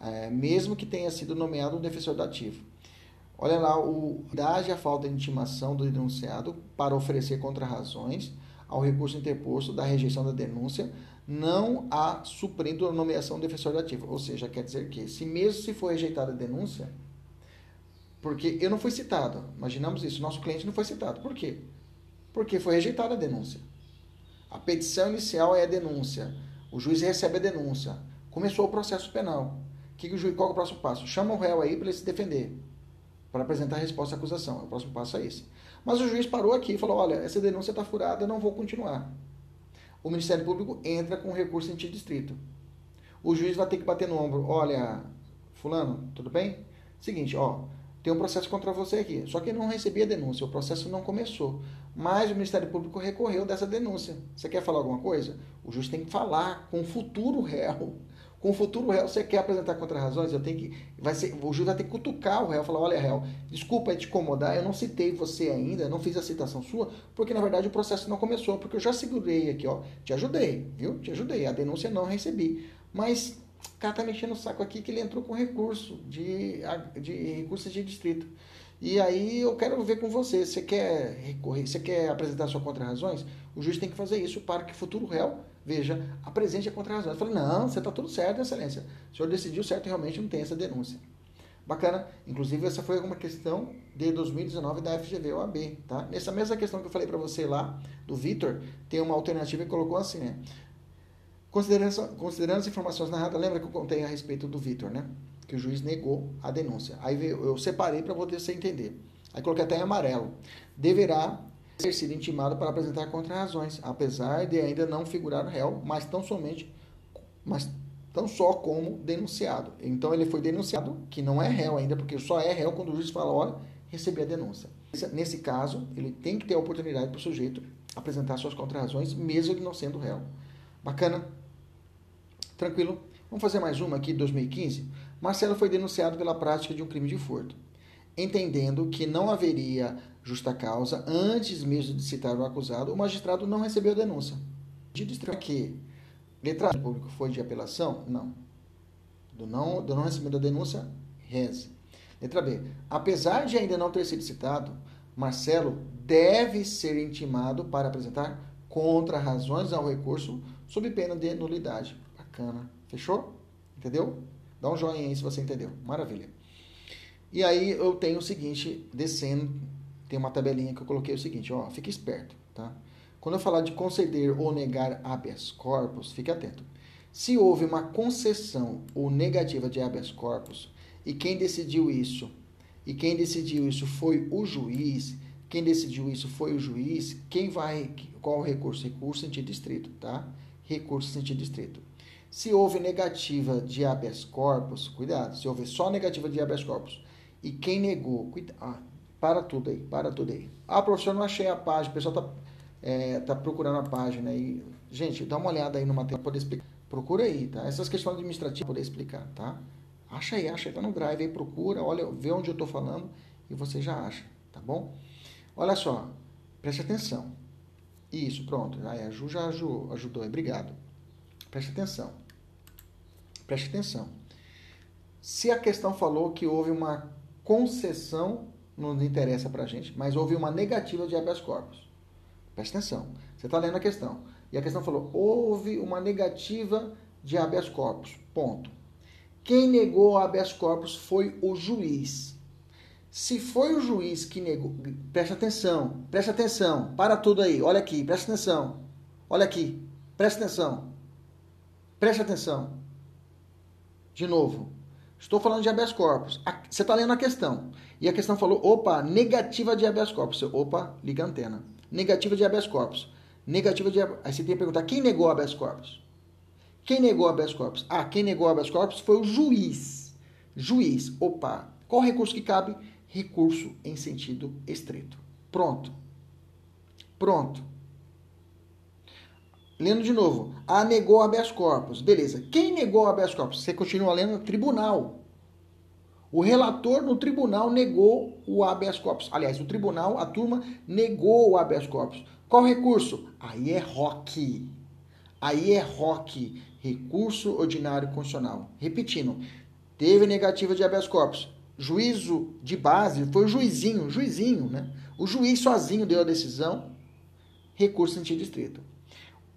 Speaker 1: É, mesmo que tenha sido nomeado um defensor dativo. Olha lá, o idade a falta de intimação do denunciado para oferecer contrarrazões ao recurso interposto da rejeição da denúncia, não há suprindo a nomeação do defensor dativo. Ou seja, quer dizer que, se mesmo se for rejeitada a denúncia, porque eu não fui citado, imaginamos isso, nosso cliente não foi citado. Por quê? Porque foi rejeitada a denúncia. A petição inicial é a denúncia. O juiz recebe a denúncia. Começou o processo penal. Que que o juiz, qual é o próximo passo? Chama o réu aí para ele se defender, para apresentar a resposta à acusação. O próximo passo é esse. Mas o juiz parou aqui e falou: olha, essa denúncia está furada, não vou continuar. O Ministério Público entra com recurso em distrito. O juiz vai ter que bater no ombro: olha, Fulano, tudo bem? Seguinte, ó, tem um processo contra você aqui. Só que não recebi a denúncia, o processo não começou. Mas o Ministério Público recorreu dessa denúncia. Você quer falar alguma coisa? O juiz tem que falar com o futuro réu com o futuro réu, você quer apresentar contra-razões, eu tenho que. Vai ser, o juiz vai ter que cutucar o réu, falar, olha, réu, desculpa te incomodar, eu não citei você ainda, não fiz a citação sua, porque na verdade o processo não começou, porque eu já segurei aqui, ó. Te ajudei, viu? Te ajudei. A denúncia não recebi. Mas o cara tá mexendo o saco aqui que ele entrou com recurso de, de recurso de distrito. E aí eu quero ver com você. Você quer recorrer, você quer apresentar suas contra-razões? O juiz tem que fazer isso para que o futuro réu veja, apresente a contra-razão. Eu falei, não, você está tudo certo, excelência. O senhor decidiu certo e realmente não tem essa denúncia. Bacana. Inclusive, essa foi uma questão de 2019 da FGV OAB, tá? Nessa mesma questão que eu falei para você lá, do Vitor, tem uma alternativa que colocou assim, né? Considerando, considerando as informações narradas, lembra que eu contei a respeito do Vitor, né? Que o juiz negou a denúncia. Aí eu separei para você entender. Aí coloquei até em amarelo. Deverá ter sido intimado para apresentar contra-razões, apesar de ainda não figurar réu, mas tão somente, mas tão só como denunciado. Então ele foi denunciado, que não é réu ainda, porque só é réu quando o juiz fala, olha, recebi a denúncia. Nesse caso, ele tem que ter a oportunidade para o sujeito apresentar suas contrarrazões, mesmo ele não sendo réu. Bacana? Tranquilo? Vamos fazer mais uma aqui, 2015. Marcelo foi denunciado pela prática de um crime de furto. Entendendo que não haveria justa causa, antes mesmo de citar o acusado, o magistrado não recebeu a denúncia. Extremo que letra público foi de apelação? Não. Do não, do não recebimento da denúncia, reze. Letra B. Apesar de ainda não ter sido citado, Marcelo deve ser intimado para apresentar contra-razões ao recurso sob pena de nulidade. Bacana. Fechou? Entendeu? Dá um joinha aí se você entendeu. Maravilha. E aí eu tenho o seguinte, descendo, tem uma tabelinha que eu coloquei o seguinte, ó, fique esperto, tá? Quando eu falar de conceder ou negar habeas corpus, fique atento. Se houve uma concessão ou negativa de habeas corpus, e quem decidiu isso, e quem decidiu isso foi o juiz, quem decidiu isso foi o juiz, quem vai, qual recurso? Recurso sentido distrito, tá? Recurso sentido distrito. Se houve negativa de habeas corpus, cuidado, se houve só negativa de habeas corpus, e quem negou, cuida, ah, para tudo aí, para tudo aí. Ah, professor, não achei a página, o pessoal tá, é, tá procurando a página aí. Gente, dá uma olhada aí no material para poder explicar. Procura aí, tá? Essas questões administrativas para poder explicar, tá? Acha aí, acha aí, tá no drive aí, procura, olha, vê onde eu tô falando e você já acha, tá bom? Olha só, preste atenção. Isso, pronto. Aí a Ju já ajudou, obrigado. Preste atenção. Preste atenção. Se a questão falou que houve uma concessão, não interessa para a gente, mas houve uma negativa de habeas corpus. Preste atenção. Você está lendo a questão. E a questão falou: houve uma negativa de habeas corpus. Ponto. Quem negou o habeas corpus foi o juiz. Se foi o juiz que negou, preste atenção, preste atenção, para tudo aí, olha aqui, preste atenção, olha aqui, preste atenção, preste atenção. De novo, Estou falando de habeas corpus. Você está lendo a questão. E a questão falou, opa, negativa de habeas corpus. Opa, liga a antena. Negativa de habeas corpus. Negativa de... Aí você tem que perguntar, quem negou habeas corpus? Quem negou habeas corpus? Ah, quem negou habeas corpus foi o juiz. Juiz. Opa, qual recurso que cabe? Recurso em sentido estrito. Pronto. Pronto. Lendo de novo. A negou habeas corpus. Beleza. Quem negou habeas corpus? Você continua lendo tribunal. O relator no tribunal negou o habeas corpus. Aliás, o tribunal, a turma, negou o habeas corpus. Qual recurso? Aí é ROC. Aí é ROC. Recurso Ordinário Constitucional. Repetindo. Teve negativa de habeas corpus. Juízo de base foi o juizinho, juizinho, né? O juiz sozinho deu a decisão. Recurso sentido estrito.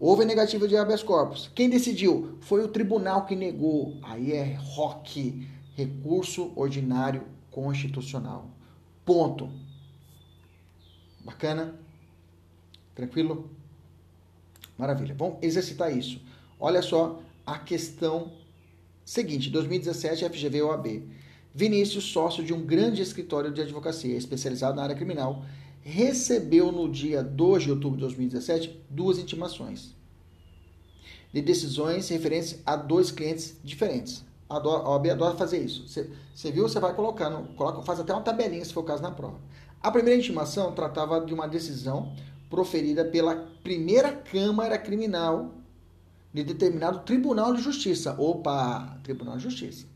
Speaker 1: Houve negativa de habeas corpus. Quem decidiu? Foi o tribunal que negou. Aí é ROC, recurso ordinário constitucional. Ponto. Bacana? Tranquilo? Maravilha. Vamos exercitar isso. Olha só a questão seguinte: 2017, FGV OAB. Vinícius, sócio de um grande escritório de advocacia especializado na área criminal, recebeu no dia 2 de outubro de 2017 duas intimações de decisões referentes a dois clientes diferentes. A OAB adora fazer isso. Você viu? Você vai colocando, coloca, faz até uma tabelinha, se for o caso, na prova. A primeira intimação tratava de uma decisão proferida pela primeira Câmara Criminal de determinado Tribunal de Justiça. Opa, Tribunal de Justiça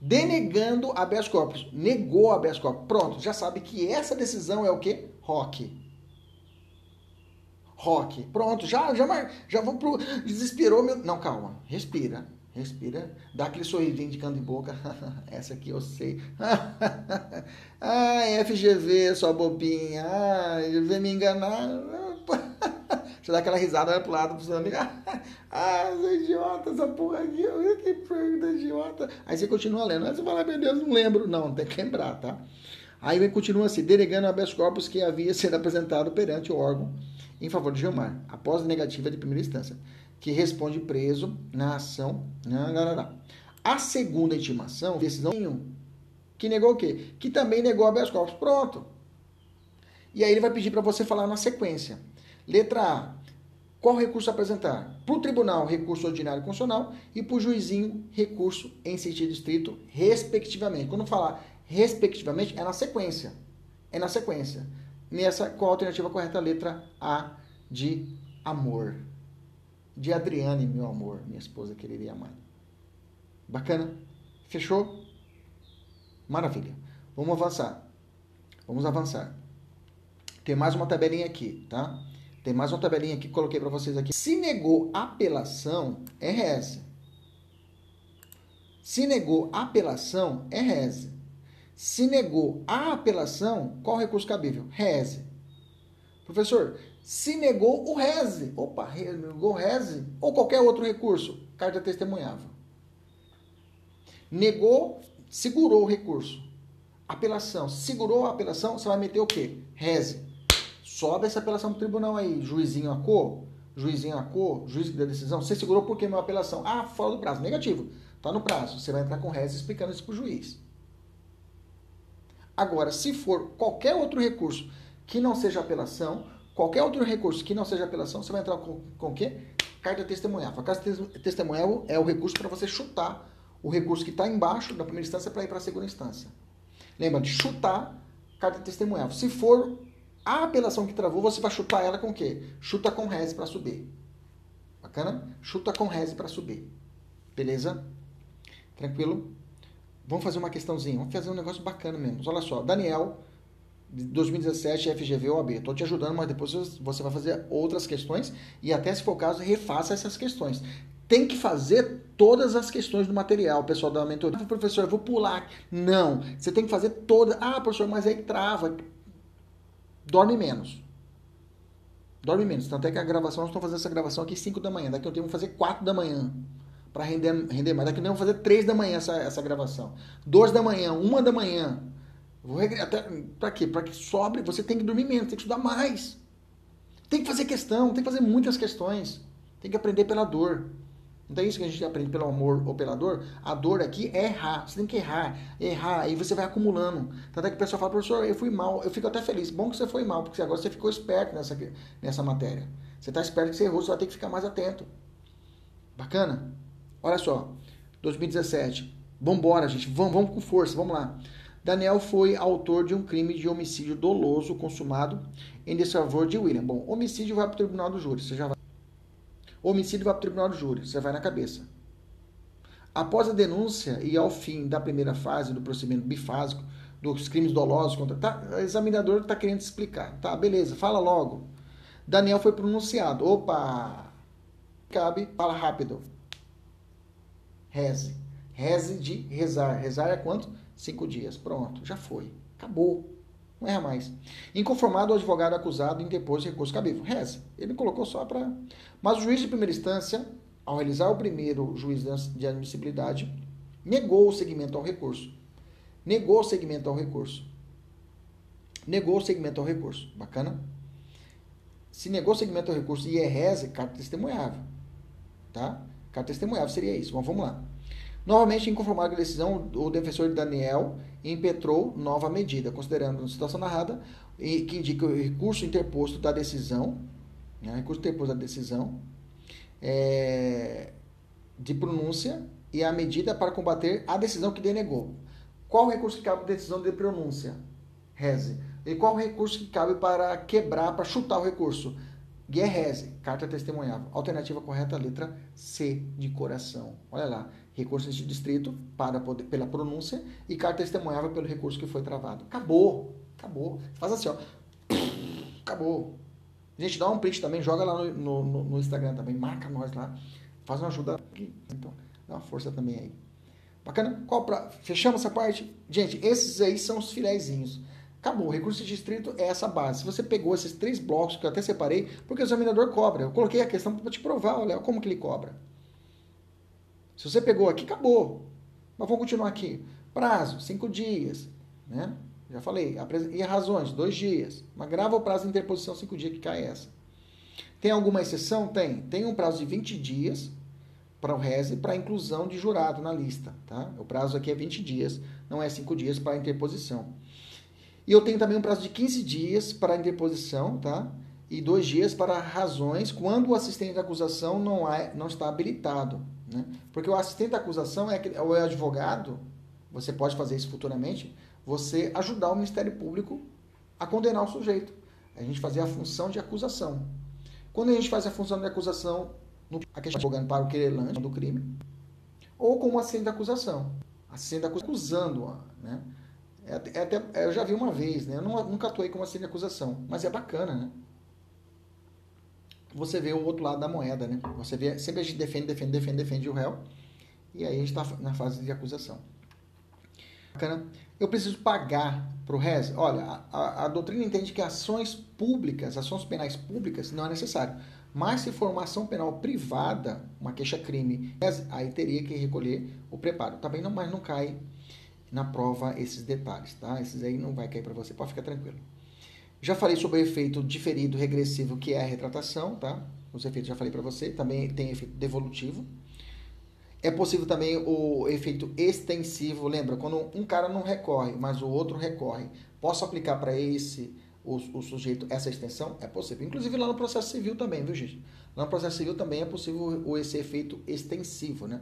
Speaker 1: denegando habeas corpus. Negou habeas corpus. Pronto, já sabe que essa decisão é o quê? Rock. Rock. Pronto, já, já, já vou pro. Desesperou meu. Não, calma. Respira. Respira. Dá aquele sorrisinho de canto de boca. essa aqui eu sei. Ai, FGV, sua bobinha. Ai, vem me enganar. Você dá aquela risada, olha pro lado pro seu amigo. ah, sou idiota, essa porra aqui. Que pergunta idiota. Aí você continua lendo. Aí você fala, meu Deus, não lembro. Não, tem que lembrar, tá? Aí continua assim, delegando habeas corpus que havia sido apresentado perante o órgão em favor de Gilmar, após a negativa de primeira instância, que responde preso na ação. A segunda intimação, decisão que negou o quê? Que também negou habeas corpus. Pronto. E aí ele vai pedir para você falar na sequência. Letra A. Qual recurso apresentar? Para o tribunal, recurso ordinário constitucional e para o juizinho, recurso em sentido estrito, respectivamente. Quando falar respectivamente, é na sequência. É na sequência. Nessa, qual a alternativa correta? Letra A de amor. De Adriane, meu amor, minha esposa querida e amada. Bacana? Fechou? Maravilha. Vamos avançar. Vamos avançar. Tem mais uma tabelinha aqui, tá? Tem mais uma tabelinha aqui que coloquei para vocês aqui. Se negou apelação, é reze. Se negou apelação, é reze. Se negou a apelação, qual recurso cabível? Reze. Professor, se negou o reze. Opa, negou reze ou qualquer outro recurso, carta testemunhável. Negou, segurou o recurso. Apelação, segurou a apelação, você vai meter o quê? Reze. Sobe essa apelação pro tribunal aí, juizinho a cor, juizinho a cor, juiz da decisão. Você segurou por que minha apelação? Ah, fora do prazo. Negativo. Tá no prazo. Você vai entrar com reze explicando isso pro juiz. Agora, se for qualquer outro recurso que não seja apelação, qualquer outro recurso que não seja apelação, você vai entrar com, com o quê? Carta testemunhal. A carta testemunhal é o recurso para você chutar o recurso que está embaixo da primeira instância para ir para a segunda instância. Lembra de chutar carta testemunhal. Se for a apelação que travou, você vai chutar ela com o quê? Chuta com reze para subir. Bacana? Chuta com reze para subir. Beleza? Tranquilo? Vamos fazer uma questãozinha. Vamos fazer um negócio bacana mesmo. Olha só. Daniel, 2017, FGV OAB. Estou te ajudando, mas depois você vai fazer outras questões e até se for o caso, refaça essas questões. Tem que fazer todas as questões do material, pessoal da mentoria. Ah, professor, eu vou pular. Não, você tem que fazer toda. Ah, professor, mas aí trava dorme menos. Dorme menos. Tanto é que a gravação, nós estamos fazendo essa gravação aqui 5 da manhã. Daqui eu tenho que fazer 4 da manhã. Para render, render mais. Daqui eu vou fazer 3 da manhã essa, essa gravação. 2 da manhã, 1 da manhã. Até para quê? Para que sobre, você tem que dormir menos, tem que estudar mais. Tem que fazer questão, tem que fazer muitas questões. Tem que aprender pela dor. Então é isso que a gente aprende pelo amor ou pela dor. A dor aqui é errar. Você tem que errar, errar, aí você vai acumulando. Tanto é que o pessoal fala, professor, eu fui mal. Eu fico até feliz. Bom que você foi mal, porque agora você ficou esperto nessa, nessa matéria. Você está esperto que você errou, você vai ter que ficar mais atento. Bacana? Olha só, 2017. Vambora, gente. Vamos, vamos com força, vamos lá. Daniel foi autor de um crime de homicídio doloso consumado em desfavor de William. Bom, homicídio vai para o tribunal do júri. Você já vai. Homicídio vai para o tribunal do júri, você vai na cabeça. Após a denúncia e ao fim da primeira fase do procedimento bifásico, dos crimes dolosos contra. Tá, o examinador está querendo explicar. Tá, beleza, fala logo. Daniel foi pronunciado. Opa! Cabe, fala rápido. Reze. Reze de rezar. Rezar é quanto? Cinco dias. Pronto, já foi. Acabou. Não erra mais. Inconformado, o advogado acusado interpôs recurso cabível. Reza. Ele colocou só para. Mas o juiz de primeira instância, ao realizar o primeiro juiz de admissibilidade, negou o seguimento ao recurso. Negou o seguimento ao recurso. Negou o seguimento ao recurso. Bacana? Se negou o seguimento ao recurso e é reza, carta testemunhável. Tá? Carta testemunhável seria isso. Mas vamos lá. Novamente, inconformado com a decisão, o defensor Daniel impetrou nova medida, considerando a situação narrada, e que indica o recurso interposto da decisão, né, recurso interposto da decisão é, de pronúncia e a medida para combater a decisão que denegou. Qual o recurso que cabe para decisão de pronúncia? Reze. E qual o recurso que cabe para quebrar, para chutar o recurso? Guerrese, carta testemunhável. Alternativa correta, letra C de coração. Olha lá recurso de distrito para poder, pela pronúncia e carta testemunhável pelo recurso que foi travado. Acabou, acabou. Faz assim, ó. Acabou. Gente, dá um print também, joga lá no, no, no Instagram também, marca nós lá. Faz uma ajuda. Então, dá uma força também aí. Bacana? Qual pra... Fechamos essa parte? Gente, esses aí são os filézinhos. Acabou. O recurso de distrito é essa base. Se você pegou esses três blocos que eu até separei, porque o examinador cobra. Eu coloquei a questão para te provar, olha como que ele cobra. Se você pegou aqui, acabou. Mas vamos continuar aqui. Prazo, cinco dias. Né? Já falei. E razões, dois dias. Mas grava o prazo de interposição, cinco dias, que cai essa. Tem alguma exceção? Tem. Tem um prazo de 20 dias para o RESE para inclusão de jurado na lista. Tá? O prazo aqui é 20 dias, não é 5 dias para interposição. E eu tenho também um prazo de 15 dias para interposição, tá? E dois dias para razões quando o assistente da acusação não, é, não está habilitado. Né? Porque o assistente da acusação é, é o advogado, você pode fazer isso futuramente, você ajudar o Ministério Público a condenar o sujeito. A gente fazer a função de acusação. Quando a gente faz a função de acusação, no, a questão advogando para o querelante do crime, ou como assistente da acusação. Assistente da acusação acusando, né? É, é até, eu já vi uma vez, né? Eu não, nunca atuei como assistente de acusação, mas é bacana, né? Você vê o outro lado da moeda, né? Você vê, sempre a gente defende, defende, defende, defende o réu, e aí a gente está na fase de acusação. Bacana. Eu preciso pagar para o RES? Olha, a, a, doutrina entende que ações públicas, ações penais públicas, não é necessário. Mas se for uma ação penal privada, uma queixa-crime, aí teria que recolher o preparo. Também não, mas não cai na prova esses detalhes, tá? Esses aí não vai cair para você, pode ficar tranquilo. Já falei sobre o efeito diferido regressivo, que é a retratação, tá? Os efeitos já falei para você, também tem efeito devolutivo. É possível também o efeito extensivo, lembra? Quando um cara não recorre, mas o outro recorre. Posso aplicar para esse o, o, sujeito essa extensão? É possível. Inclusive lá no processo civil também, viu, gente? Lá no processo civil também é possível esse efeito extensivo, né?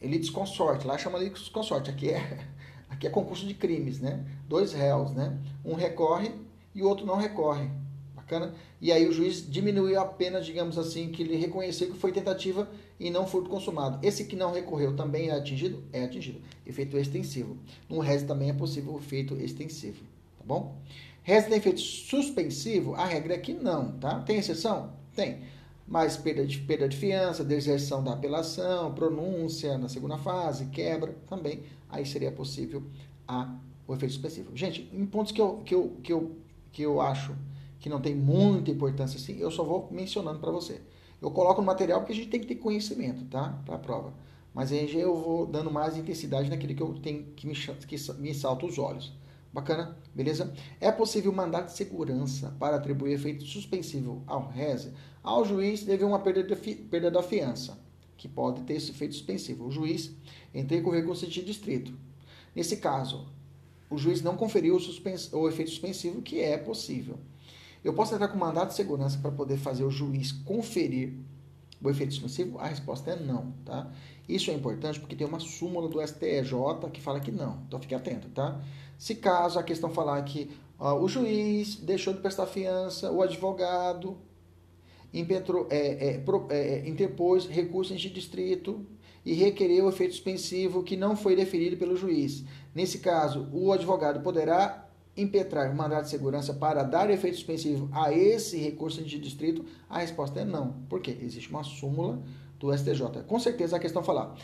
Speaker 1: Ele desconsorte, lá chama de desconsorte. Aqui é Aqui é concurso de crimes, né? Dois réus, né? Um recorre e o outro não recorre. Bacana? E aí o juiz diminuiu a pena, digamos assim, que ele reconheceu que foi tentativa e não furto consumado. Esse que não recorreu também é atingido? É atingido. Efeito extensivo. No RES também é possível o efeito extensivo. Tá bom? RES tem efeito suspensivo? A regra é que não, tá? Tem exceção? Tem mais perda de, perda de fiança, deserção da apelação, pronúncia na segunda fase, quebra, também aí seria possível a, o efeito específico. Gente, em pontos que eu, que, eu, que, eu, que eu acho que não tem muita importância assim, eu só vou mencionando para você. Eu coloco no material porque a gente tem que ter conhecimento, tá? Para a prova. Mas aí eu vou dando mais intensidade naquele que eu tenho que me, que me salta os olhos. Bacana? Beleza? É possível mandar de segurança para atribuir efeito suspensivo ao RESE ao juiz a uma perda, de, perda da fiança, que pode ter esse efeito suspensivo. O juiz entrei com recurso de distrito. Nesse caso, o juiz não conferiu o, o efeito suspensivo, que é possível. Eu posso entrar com mandado de segurança para poder fazer o juiz conferir o efeito suspensivo? A resposta é não, tá? Isso é importante porque tem uma súmula do STJ que fala que não. Então fique atento, tá? Se caso a questão falar que ó, o juiz deixou de prestar fiança, o advogado impetrou, é, é, pro, é, é interpôs recurso em distrito e requereu efeito suspensivo que não foi deferido pelo juiz. Nesse caso, o advogado poderá impetrar mandado de segurança para dar efeito suspensivo a esse recurso de distrito? A resposta é não. Por quê? Existe uma súmula do STJ. Com certeza a questão falar.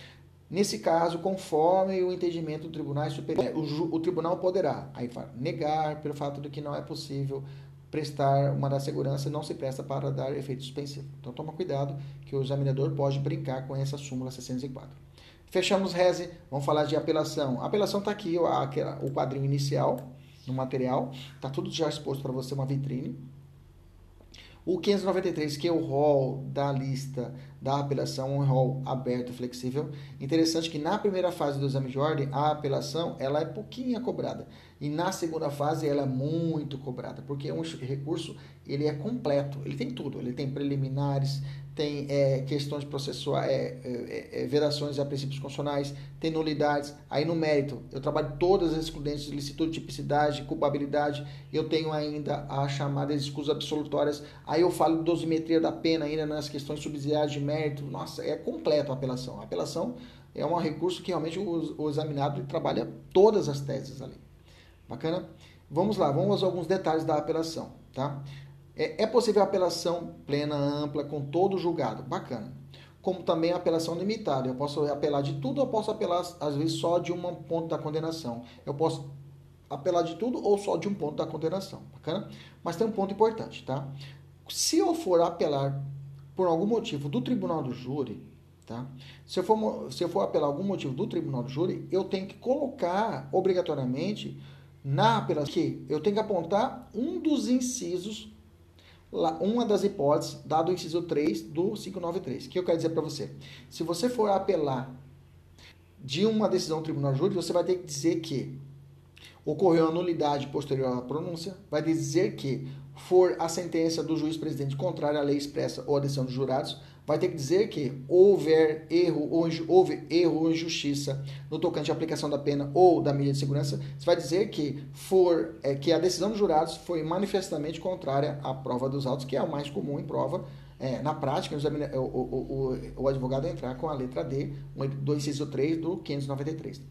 Speaker 1: Nesse caso, conforme o entendimento do Tribunal Superior, o, o tribunal poderá aí fala, negar pelo fato de que não é possível prestar uma da segurança não se presta para dar efeito suspensivo. Então toma cuidado que o examinador pode brincar com essa súmula 604. Fechamos reze, vamos falar de apelação. A apelação está aqui, o quadrinho inicial no material, está tudo já exposto para você, uma vitrine. O 593, que é o rol da lista da apelação, um rol aberto, flexível. Interessante que na primeira fase do exame de ordem, a apelação ela é pouquinho cobrada. E na segunda fase ela é muito cobrada, porque é um recurso, ele é completo, ele tem tudo, ele tem preliminares, tem é, questões processuais, é, é, é, vedações a princípios constitucionais, tem nulidades. Aí no mérito, eu trabalho todas as excludentes de licitude, tipicidade, culpabilidade, eu tenho ainda a chamada escusas absolutórias, aí eu falo de dosimetria da pena ainda nas questões subsidiárias de mérito. Nossa, é completo a apelação. A apelação é um recurso que realmente o, o examinado trabalha todas as teses ali. Bacana? Vamos lá, vamos a alguns detalhes da apelação, tá? É, é possível apelação plena, ampla, com todo o julgado. Bacana. Como também a apelação limitada. Eu posso apelar de tudo ou posso apelar, às vezes, só de um ponto da condenação. Eu posso apelar de tudo ou só de um ponto da condenação. Bacana? Mas tem um ponto importante, tá? Se eu for apelar por algum motivo do tribunal do júri, tá? Se eu for, se eu for apelar algum motivo do tribunal do júri, eu tenho que colocar obrigatoriamente na apelação que eu tenho que apontar um dos incisos uma das hipóteses, dado o inciso 3 do 593. O que eu quero dizer para você? Se você for apelar de uma decisão do tribunal de júri, você vai ter que dizer que ocorreu a nulidade posterior à pronúncia, vai dizer que for a sentença do juiz presidente contrária à lei expressa ou à decisão dos jurados, vai ter que dizer que houver erro ou houve erro ou injustiça no tocante à aplicação da pena ou da medida de segurança, você vai dizer que for é, que a decisão dos jurados foi manifestamente contrária à prova dos autos, que é o mais comum em prova. É, na prática, o, o, o, o, advogado entrar com a letra D, do inciso 3 do 593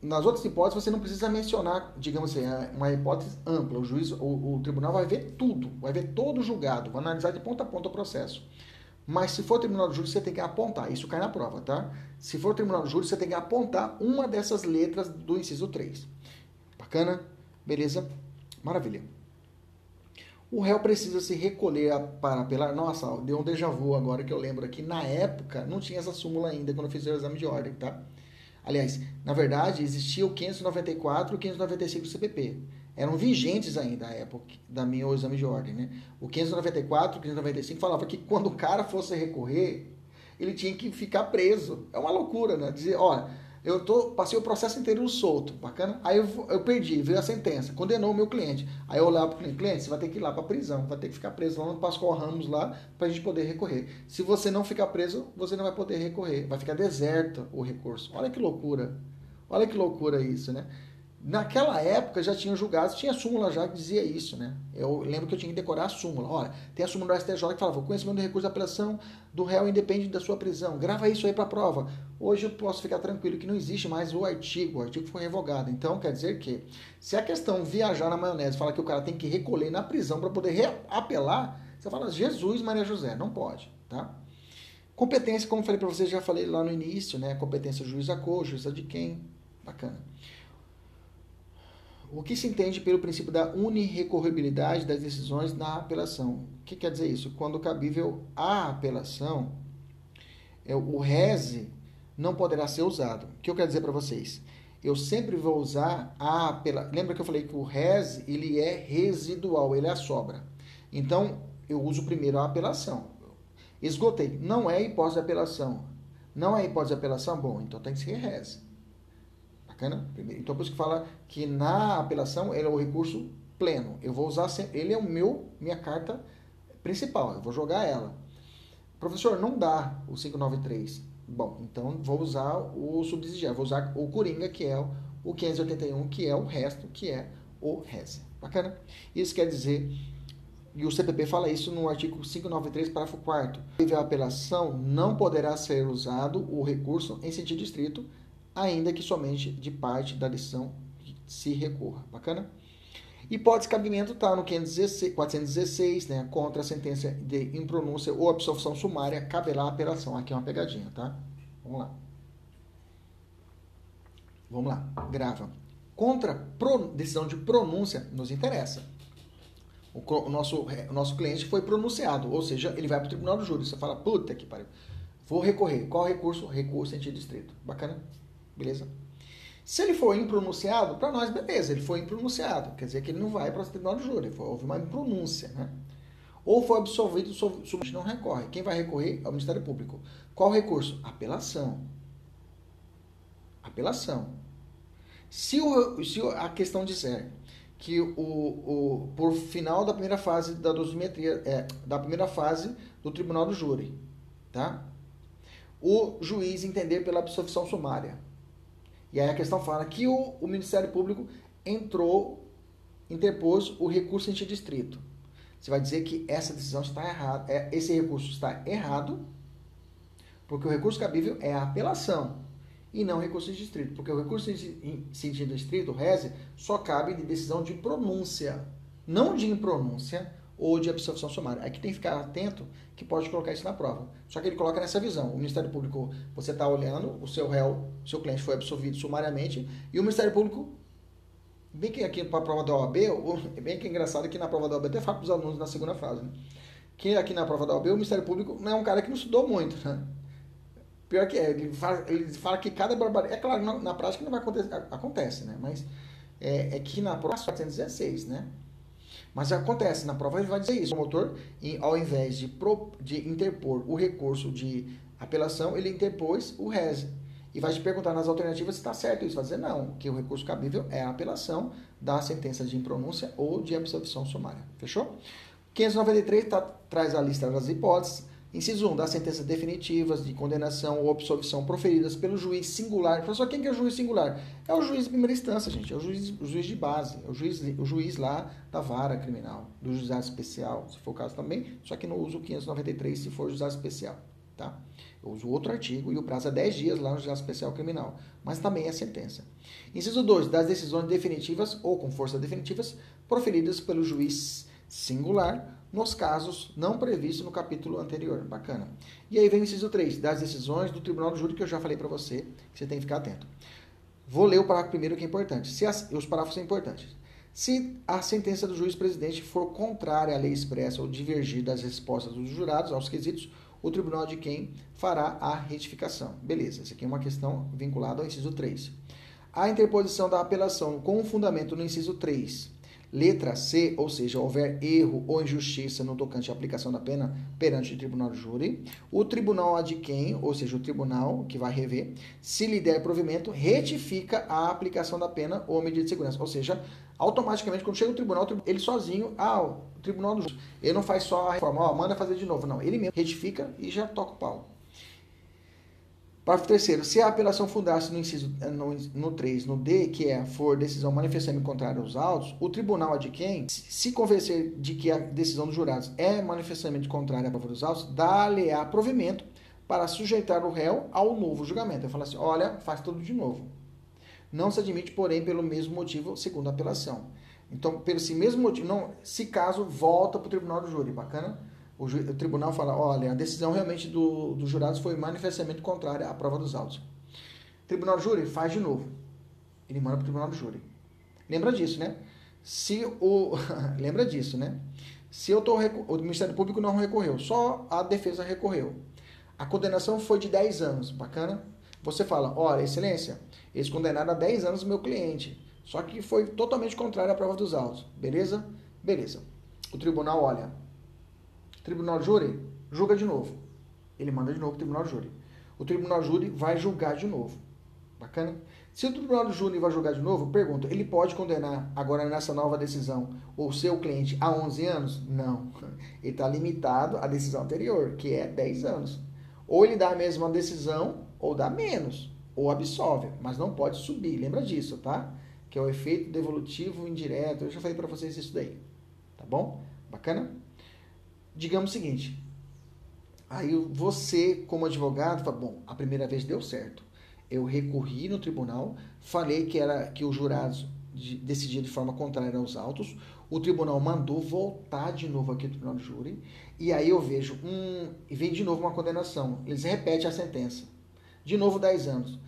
Speaker 1: nas outras hipóteses, você não precisa mencionar, digamos assim, é uma hipótese ampla. O juiz, o, tribunal vai ver tudo, vai ver todo o julgado, vai analisar de ponta a ponta o processo. Mas se for tribunal do júri, você tem que apontar. Isso cai na prova, tá? Se for tribunal do júri, você tem que apontar uma dessas letras do inciso 3. Bacana? Beleza? Maravilha. O réu precisa se recolher para apelar. Nossa, deu um déjà vu agora que eu lembro aqui. Na época, não tinha essa súmula ainda quando eu fiz o exame de ordem, tá? Aliás, na verdade, existia o 594 e o 595 do CPP. Eram vigentes ainda à época da minha exame de ordem, né? O 594 e o 595 falava que quando o cara fosse recorrer, ele tinha que ficar preso. É uma loucura, né? Dizer, olha, eu tô, passei o processo inteiro solto, bacana? Aí eu, eu perdi, veio a sentença, condenou o meu cliente. Aí eu olhava para o cliente, cliente, você vai ter que ir lá para a prisão, vai ter que ficar preso lá no Pascoal Ramos lá para a gente poder recorrer. Se você não ficar preso, você não vai poder recorrer, vai ficar deserto o recurso. Olha que loucura, olha que loucura isso, né? Naquela época já tinha julgados, tinha súmula já que dizia isso, né? Eu lembro que eu tinha que decorar a súmula. Olha, tem a súmula do STJ que falava: o conhecimento do recurso de apelação do réu independe da sua prisão. Grava isso aí para prova. Hoje eu posso ficar tranquilo que não existe mais o artigo, o artigo foi revogado. Então quer dizer que, se a questão viajar na maionese fala que o cara tem que recolher na prisão para poder apelar, você fala: Jesus, Maria José, não pode, tá? Competência, como falei para vocês, já falei lá no início, né? Competência juiz a co, juiz de quem? Bacana. O que se entende pelo princípio da unirrecorribilidade das decisões na apelação? O que quer dizer isso? Quando cabível a apelação, é, o reze não poderá ser usado. O que eu quero dizer para vocês? Eu sempre vou usar a apelação. Lembra que eu falei que o reze ele é residual, ele é a sobra. Então, eu uso primeiro a apelação. Esgotei. Não é hipótese de apelação. Não é hipótese de apelação? Bom, então tem que ser reze. Bacana? Então, por isso que fala que na apelação ele é o recurso pleno. Eu vou usar, ele é o meu, minha carta principal, eu vou jogar ela. Professor, não dá o 593. Bom, então vou usar o subsidiário, vou usar o Coringa, que é o 581, que é o resto, que é o RES. Bacana? Isso quer dizer, e o CPP fala isso no artigo 593, parágrafo 4 A apelação não poderá ser usado o recurso em sentido estrito ainda que somente de parte da lição se recorra. Bacana? Hipótese de cabimento está no 516, 416, né? Contra a sentença de impronúncia ou absolvição sumária, caberá a apelação. Aqui é uma pegadinha, tá? Vamos lá. Vamos lá, grava. Contra decisão de pronúncia, nos interessa. O, o, nosso, o nosso cliente foi pronunciado, ou seja, ele vai para o tribunal do júri. Você fala, puta que pariu. Vou recorrer. Qual recurso? Recurso em sentido distrito. Bacana? Beleza? Se ele for impronunciado, para nós, beleza, ele foi impronunciado. Quer dizer que ele não vai para o tribunal de júri, houve uma impronúncia, né? Ou foi absolvido, o não recorre. Quem vai recorrer é o Ministério Público. Qual recurso? Apelação. Apelação. Se, o, se a questão disser que o, o, por final da primeira fase da dosimetria, é, da primeira fase do tribunal do júri, tá? O juiz entender pela absolvição sumária e aí a questão fala que o, o Ministério Público entrou, interpôs o recurso em distrito. Você vai dizer que essa decisão está errada, é, esse recurso está errado, porque o recurso cabível é a apelação e não o recurso de distrito, porque o recurso em sentido distrito, o RESE, só cabe de decisão de pronúncia, não de impronúncia ou de absolvição sumária. Aqui tem que ficar atento que pode colocar isso na prova. Só que ele coloca nessa visão. O Ministério Público, você está olhando, o seu réu, seu cliente foi absolvido sumariamente, e o Ministério Público, bem que aqui para a prova da OAB, bem que é engraçado que na prova da OAB, até falo para os alunos na segunda fase, né? que aqui na prova da OAB, o Ministério Público não é um cara que não estudou muito, né? Pior que é, ele fala, ele fala que cada barbaridade. É claro, na, na, prática não vai acontecer, acontece, né? Mas é, é que na prova 416, né? Mas acontece, na prova ele vai dizer isso. O promotor, ao invés de, pro, de interpor o recurso de apelação, ele interpôs o reze. e vai te perguntar nas alternativas se está certo isso. Vai dizer não, que o recurso cabível é a apelação da sentença de impronúncia ou de absolvição sumária. Fechou? 593 tá, traz a lista das hipóteses. Inciso 1, das sentenças definitivas de condenação ou absolvição proferidas pelo juiz singular. Professor, quem que é o juiz singular? É o juiz de primeira instância, gente. É o juiz, o juiz de base. É o juiz, o juiz lá da vara criminal, do juizado especial, se for o caso também. Só que não uso o 593 se for juizado especial. Tá? Eu uso outro artigo e o prazo é 10 dias lá no juizado especial criminal. Mas também é sentença. Inciso 2, das decisões definitivas ou com força definitivas proferidas pelo juiz singular nos casos não previstos no capítulo anterior. Bacana. E aí vem o inciso 3, das decisões do Tribunal do Júri, que eu já falei para você, que você tem que ficar atento. Vou ler o parágrafo primeiro que é importante. Se as, os parágrafos são importantes. Se a sentença do juiz presidente for contrária à lei expressa ou divergir das respostas dos jurados aos quesitos, o tribunal de quem fará a retificação. Beleza, essa aqui é uma questão vinculada ao inciso 3. A interposição da apelação com fundamento no inciso 3 Letra C, ou seja, houver erro ou injustiça no tocante à aplicação da pena perante o tribunal de júri, o tribunal de quem, ou seja, o tribunal que vai rever, se lhe der provimento, retifica a aplicação da pena ou medida de segurança. Ou seja, automaticamente, quando chega o tribunal, ele sozinho, ah, o tribunal do júri, ele não faz só a reforma, ó, manda fazer de novo. Não, ele mesmo retifica e já toca o pau. Parágrafo terceiro, se a apelação fundasse no inciso eh, no, no 3, no D, que é for decisão manifestamente contrária aos autos, o tribunal de quem se convencer de que a decisão dos jurados é manifestamente contrária à prova dos autos, dá-lhe-á provimento para sujeitar o réu ao novo julgamento. Eu falo assim, olha, faz tudo de novo. Não se admite, porém, pelo mesmo motivo, segundo a apelação. Então, pelo esse mesmo motivo, não, se caso, volta para o tribunal do júri, bacana? O, o tribunal fala, olha, a decisão realmente do, dos jurados foi manifestamente contrária à prova dos autos. Tribunal do júri faz de novo. Ele manda para o tribunal do júri. Lembra disso, né? Se o lembra disso, né? Se eu tô o Ministério Público não recorreu, só a defesa recorreu. A condenação foi de 10 anos, bacana? Você fala, olha, excelência, eles condenaram a 10 anos o meu cliente, só que foi totalmente contrário à prova dos autos, beleza? Beleza. O tribunal olha, Tribunal de Júri julga de novo. Ele manda de novo o Tribunal de Júri. O Tribunal de Júri vai julgar de novo. Bacana? Se o Tribunal de Júri vai julgar de novo, pergunta, ele pode condenar agora nessa nova decisão o seu cliente a 11 anos? Não. Ele está limitado à decisão anterior, que é 10 anos. Ou ele dá a mesma decisão, ou dá menos, ou absolve, mas não pode subir. Lembra disso, tá? Que é o efeito devolutivo indireto. Eu já falei para vocês isso daí. Tá bom? Bacana? Digamos o seguinte, aí você, como advogado, fala, bom, a primeira vez deu certo. Eu recorri no tribunal, falei que era que os jurados de, decidiam de forma contrária aos autos, o tribunal mandou voltar de novo aqui no tribunal de júri, e aí eu vejo um. E vem de novo uma condenação. Eles repetem a sentença. De novo 10 anos.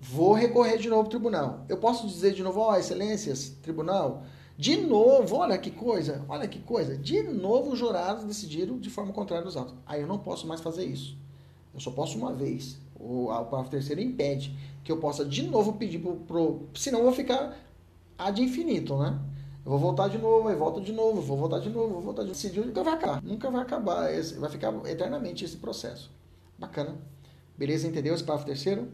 Speaker 1: Vou recorrer de novo ao tribunal. Eu posso dizer de novo, ó, oh, excelências, tribunal, de novo, olha que coisa, olha que coisa. De novo, os jurados decidiram de forma contrária aos autos. Aí eu não posso mais fazer isso. Eu só posso uma vez. O, o parágrafo terceiro impede que eu possa de novo pedir pro, pro. Senão eu vou ficar ad infinito, né? Eu vou voltar de novo, aí volto de novo, vou voltar de novo, vou voltar de novo. Decidiu, nunca vai acabar. Nunca vai acabar. Esse, vai ficar eternamente esse processo. Bacana. Beleza? Entendeu esse parágrafo terceiro?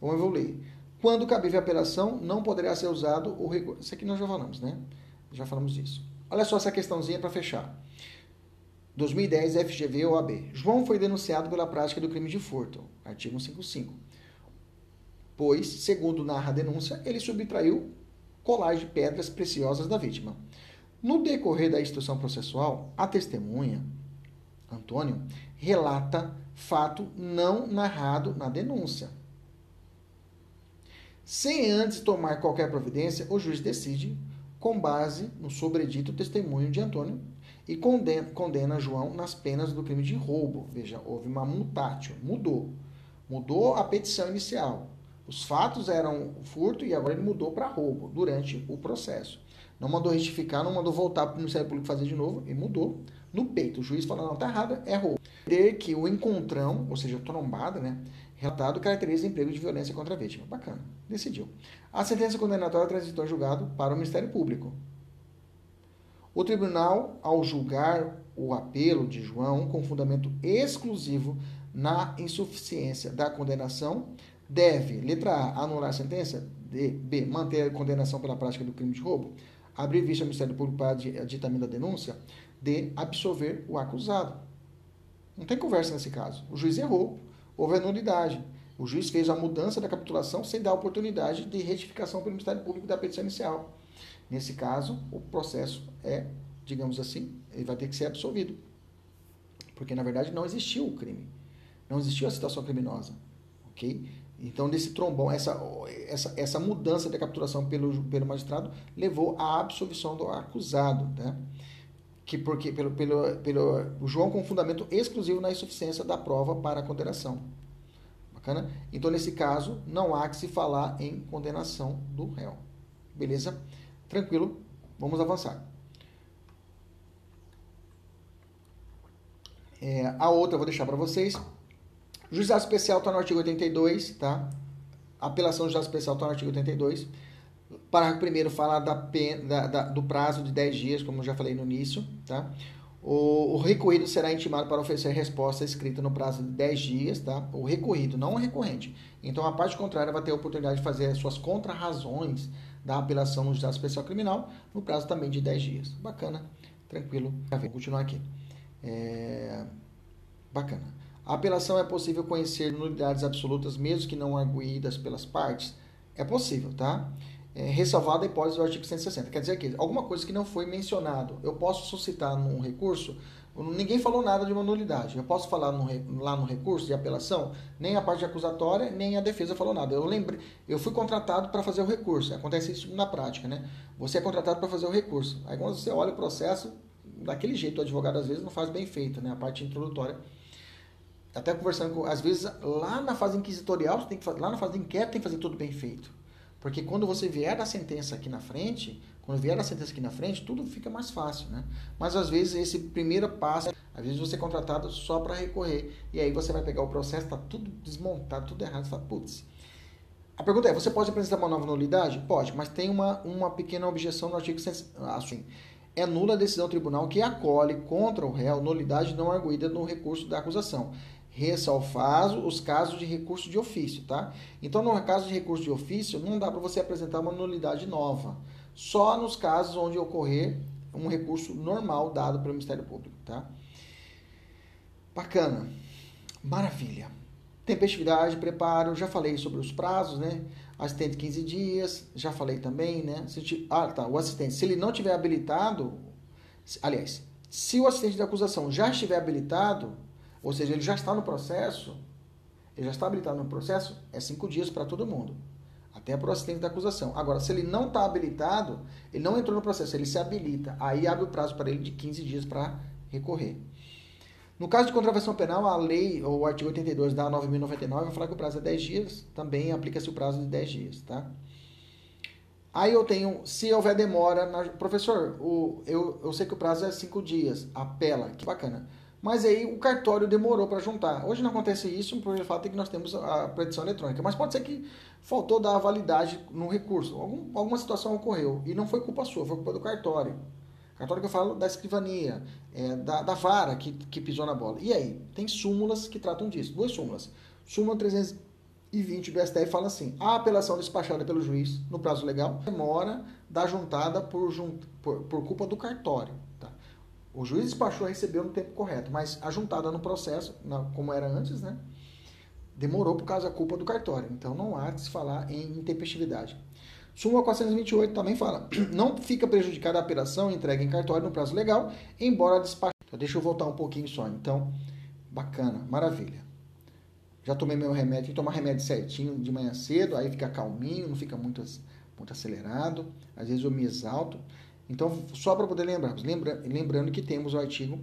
Speaker 1: Vamos evoluir. Quando cabível a apelação, não poderá ser usado o recurso. Isso aqui nós já falamos, né? Já falamos disso. Olha só essa questãozinha para fechar. 2010, FGV ou AB. João foi denunciado pela prática do crime de furto, artigo 155. Pois, segundo narra a denúncia, ele subtraiu colares de pedras preciosas da vítima. No decorrer da instrução processual, a testemunha, Antônio, relata fato não narrado na denúncia. Sem antes tomar qualquer providência, o juiz decide, com base no sobredito testemunho de Antônio, e condena, condena João nas penas do crime de roubo. Veja, houve uma mutátil, mudou. Mudou a petição inicial. Os fatos eram furto e agora ele mudou para roubo durante o processo. Não mandou retificar, não mandou voltar para o Ministério Público fazer de novo, e mudou no peito. O juiz falou, não, tá errado, é roubo. Ter que o encontrão, ou seja, trombada, né, relatado caracteriza emprego de violência contra a vítima. Bacana. Decidiu. A sentença condenatória transitou em julgado para o Ministério Público. O tribunal, ao julgar o apelo de João com fundamento exclusivo na insuficiência da condenação, deve, letra A, anular a sentença, D, B, manter a condenação pela prática do crime de roubo, abrir vista ao Ministério Público para aditamento da denúncia, D, absolver o acusado. Não tem conversa nesse caso. O juiz errou, houve a nulidade. O juiz fez a mudança da capitulação sem dar oportunidade de retificação pelo Ministério Público da petição inicial. Nesse caso, o processo é, digamos assim, ele vai ter que ser absolvido. Porque, na verdade, não existiu o crime. Não existiu a situação criminosa. Ok? Então, nesse trombão, essa, essa, essa mudança da capturação pelo, pelo magistrado levou à absolvição do acusado. Né? Que porque, pelo, pelo, pelo João com fundamento exclusivo na insuficiência da prova para a condenação. Bacana? Então, nesse caso, não há que se falar em condenação do réu. Beleza? Tranquilo? Vamos avançar. É, a outra eu vou deixar para vocês. Juizado especial está no artigo 82, tá? apelação do juizado especial está no artigo 82. Parágrafo primeiro fala da, da, da, do prazo de 10 dias, como já falei no início, tá? O, o, recorrido será intimado para oferecer resposta escrita no prazo de 10 dias, tá? O recorrido, não o recorrente. Então, a parte contrária vai ter a oportunidade de fazer as suas contrarrazões da apelação no juizado especial criminal no prazo também de 10 dias. Bacana, tranquilo. Vou continuar aqui. É... Bacana. A apelação é possível conhecer nulidades absolutas, mesmo que não arguídas pelas partes? É possível, tá? É, ressalvada a hipótese do artigo 160. Quer dizer que alguma coisa que não foi mencionado, eu posso suscitar num recurso, ninguém falou nada de uma nulidade. Eu posso falar no, lá no recurso de apelação, nem a parte acusatória, nem a defesa falou nada. Eu lembrei, eu fui contratado para fazer o recurso. Acontece isso na prática, né? Você é contratado para fazer o recurso. Aí quando você olha o processo, daquele jeito o advogado às vezes não faz bem feito, né? A parte introdutória até conversando com, às vezes, lá na fase inquisitorial, tem que, lá na fase de inquérito tem que fazer tudo bem feito. Porque quando você vier da sentença aqui na frente, quando vier da sentença aqui na frente, tudo fica mais fácil, né? Mas às vezes esse primeiro passo, às vezes você é contratado só para recorrer. E aí você vai pegar o processo, tá tudo desmontado, tudo errado, você fala, putz. A pergunta é, você pode apresentar uma nova nulidade? Pode, mas tem uma, uma pequena objeção no artigo assim. É nula a decisão do tribunal que acolhe contra o réu nulidade não arguída no recurso da acusação ressalvar os casos de recurso de ofício, tá? Então, no caso de recurso de ofício, não dá para você apresentar uma nulidade nova. Só nos casos onde ocorrer um recurso normal dado pelo Ministério Público, tá? Bacana. Maravilha. Tempestividade, preparo, já falei sobre os prazos, né? Assistente 15 dias, já falei também, né? Ah, tá. O assistente, se ele não tiver habilitado, aliás, se o assistente da acusação já estiver habilitado, ou seja, ele já está no processo, ele já está habilitado no processo, é cinco dias para todo mundo. Até para o assistente da acusação. Agora, se ele não está habilitado, ele não entrou no processo, ele se habilita. Aí abre o prazo para ele de 15 dias para recorrer. No caso de contravenção penal, a lei, ou o artigo 82 da 9.099, vai falar que o prazo é 10 dias, também aplica-se o prazo de 10 dias, tá? Aí eu tenho, se houver demora, na, professor, o, eu, eu sei que o prazo é 5 dias, apela, que bacana. Mas aí o cartório demorou para juntar. Hoje não acontece isso por fato de que nós temos a petição eletrônica. Mas pode ser que faltou dar validade no recurso. Algum, alguma situação ocorreu. E não foi culpa sua, foi culpa do cartório. Cartório que eu falo da escrivania, é, da, da vara que, que pisou na bola. E aí? Tem súmulas que tratam disso. Duas súmulas. Súmula 320 do STF fala assim: a apelação despachada pelo juiz no prazo legal demora da juntada por, por, por culpa do cartório. O juiz despachou, recebeu no tempo correto, mas a juntada no processo, como era antes, né? Demorou por causa da culpa do cartório. Então não há de se falar em intempestividade. Súmula 428 também fala: não fica prejudicada a operação entregue em cartório no prazo legal, embora despachada. Então, deixa eu voltar um pouquinho só. Então, bacana, maravilha. Já tomei meu remédio, tem que tomar remédio certinho de manhã cedo, aí fica calminho, não fica muito, muito acelerado. Às vezes eu me exalto. Então, só para poder lembrar, lembra, lembrando que temos o artigo,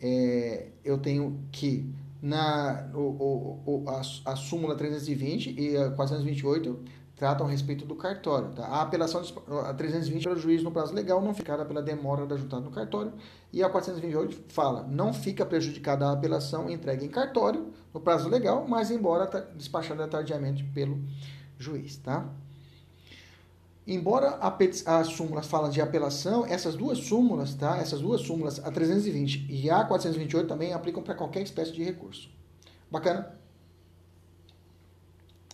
Speaker 1: é, eu tenho que na o, o, a, a súmula 320 e a 428 tratam a respeito do cartório. Tá? A apelação a 320 pelo juiz no prazo legal não ficará pela demora da juntada no cartório e a 428 fala não fica prejudicada a apelação entregue em cartório no prazo legal, mas embora despachada tardiamente pelo juiz, tá? Embora a, a súmula fala de apelação, essas duas súmulas, tá? Essas duas súmulas, a 320 e a 428 também aplicam para qualquer espécie de recurso. Bacana?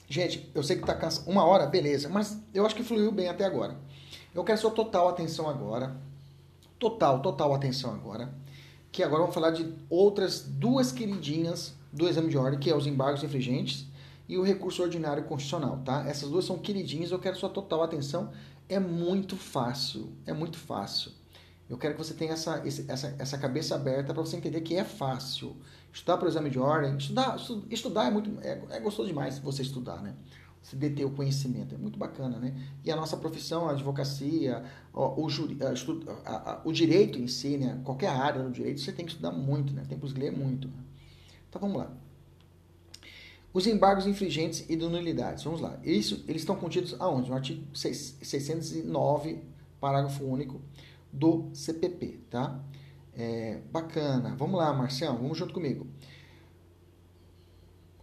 Speaker 1: Gente, eu sei que tá cansado. Uma hora, beleza, mas eu acho que fluiu bem até agora. Eu quero sua total atenção agora. Total, total atenção agora. Que agora vamos falar de outras duas queridinhas do exame de ordem, que é os embargos infringentes e o recurso ordinário constitucional, tá? Essas duas são queridinhas, eu quero sua total atenção. É muito fácil, é muito fácil. Eu quero que você tenha essa, essa, essa cabeça aberta para você entender que é fácil. Estudar para o exame de ordem, estudar, estudar é muito é, é gostoso demais você estudar, né? Você deter o conhecimento, é muito bacana, né? E a nossa profissão, a advocacia, o, o, a, a, o direito em si, né? Qualquer área do direito, você tem que estudar muito, né? Tem que ler muito. Né? Então vamos lá. Os embargos infringentes e de nulidades. Vamos lá. Isso, eles estão contidos aonde? No artigo 609, parágrafo único do CPP, tá? É, bacana. Vamos lá, Marcião, vamos junto comigo.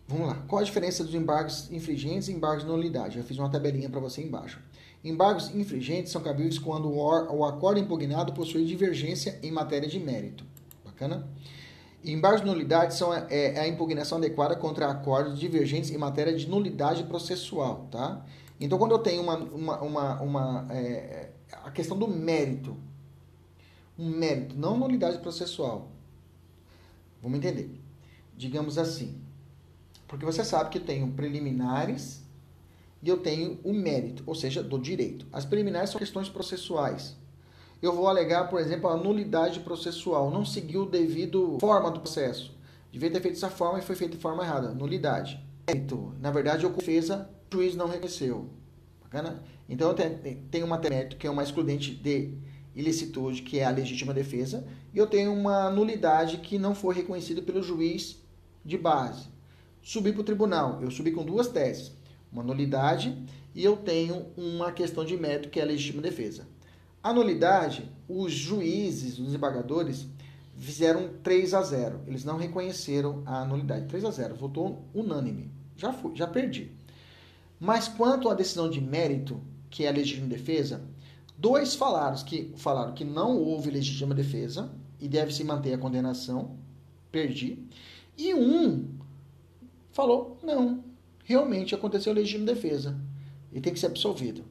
Speaker 1: Vamos lá. Qual a diferença dos embargos infringentes e embargos de nulidade? Já fiz uma tabelinha para você embaixo. Embargos infringentes são cabíveis quando o acordo impugnado possui divergência em matéria de mérito. Bacana? Embargos de nulidade são é, é, a impugnação adequada contra acordos divergentes em matéria de nulidade processual, tá? Então, quando eu tenho uma, uma, uma, uma é, a questão do mérito, um mérito, não nulidade processual. Vamos entender. Digamos assim, porque você sabe que eu tenho preliminares e eu tenho o mérito, ou seja, do direito. As preliminares são questões processuais. Eu vou alegar, por exemplo, a nulidade processual, não seguiu o devido forma do processo. Devia ter feito dessa forma e foi feito de forma errada. Nulidade. Mérito. Na verdade, eu defesa, o juiz não reconheceu. Bacana? Então, tenho uma mérito, que é uma excludente de ilicitude, que é a legítima defesa, e eu tenho uma nulidade que não foi reconhecida pelo juiz de base. Subi para o tribunal, eu subi com duas teses, uma nulidade e eu tenho uma questão de mérito, que é a legítima defesa. A nulidade, os juízes, os desembargadores, fizeram 3 a 0. Eles não reconheceram a nulidade. 3 a 0, votou unânime. Já fui, já perdi. Mas quanto à decisão de mérito, que é a legítima defesa, Dois falaram que, falaram que não houve legítima defesa e deve se manter a condenação. Perdi. E um falou: não, realmente aconteceu legítima defesa e tem que ser absolvido.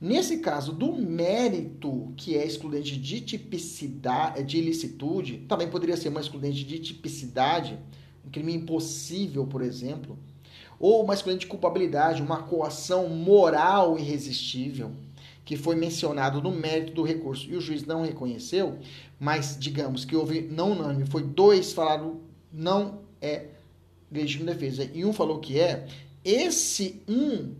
Speaker 1: Nesse caso do mérito, que é excludente de tipicidade, de ilicitude, também poderia ser uma excludente de tipicidade, um crime impossível, por exemplo, ou uma excludente de culpabilidade, uma coação moral irresistível que foi mencionado no mérito do recurso e o juiz não reconheceu, mas digamos que houve não unânime, foi dois falaram não é legítima defesa e um falou que é, esse um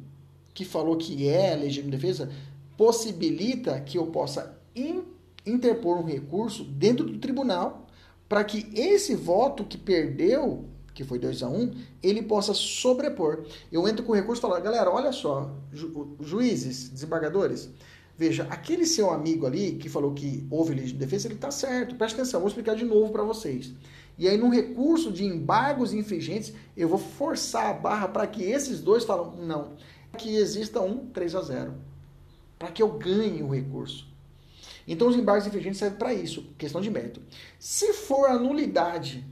Speaker 1: que falou que é legítima defesa possibilita que eu possa in, interpor um recurso dentro do tribunal para que esse voto que perdeu que foi 2 a 1 um, ele possa sobrepor. Eu entro com o recurso e falo, galera, olha só, ju juízes, desembargadores, veja, aquele seu amigo ali que falou que houve legítima defesa, ele está certo. Presta atenção, vou explicar de novo para vocês. E aí, no recurso de embargos infringentes, eu vou forçar a barra para que esses dois falam, não, que exista um 3 a 0 para que eu ganhe o recurso. Então, os embargos infringentes servem para isso, questão de mérito. Se for a nulidade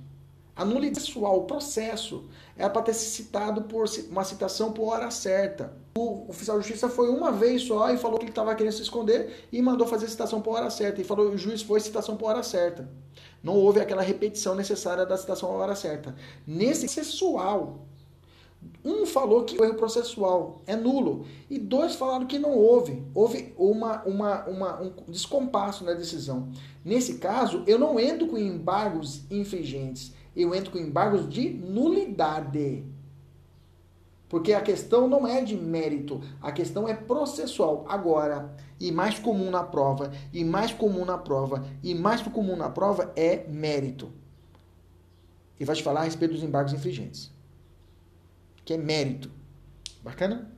Speaker 1: a nulidade pessoal, o processo, é para ter citado por uma citação por hora certa. O oficial de justiça foi uma vez só e falou que ele estava querendo se esconder e mandou fazer a citação por hora certa. E falou o juiz foi citação por hora certa. Não houve aquela repetição necessária da citação por hora certa. Nesse processual, um falou que o erro processual é nulo e dois falaram que não houve. Houve uma, uma, uma, um descompasso na decisão. Nesse caso, eu não entro com embargos infringentes eu entro com embargos de nulidade. Porque a questão não é de mérito, a questão é processual. Agora, e mais comum na prova, e mais comum na prova, e mais comum na prova é mérito. E vai te falar a respeito dos embargos infringentes. Que é mérito. Bacana?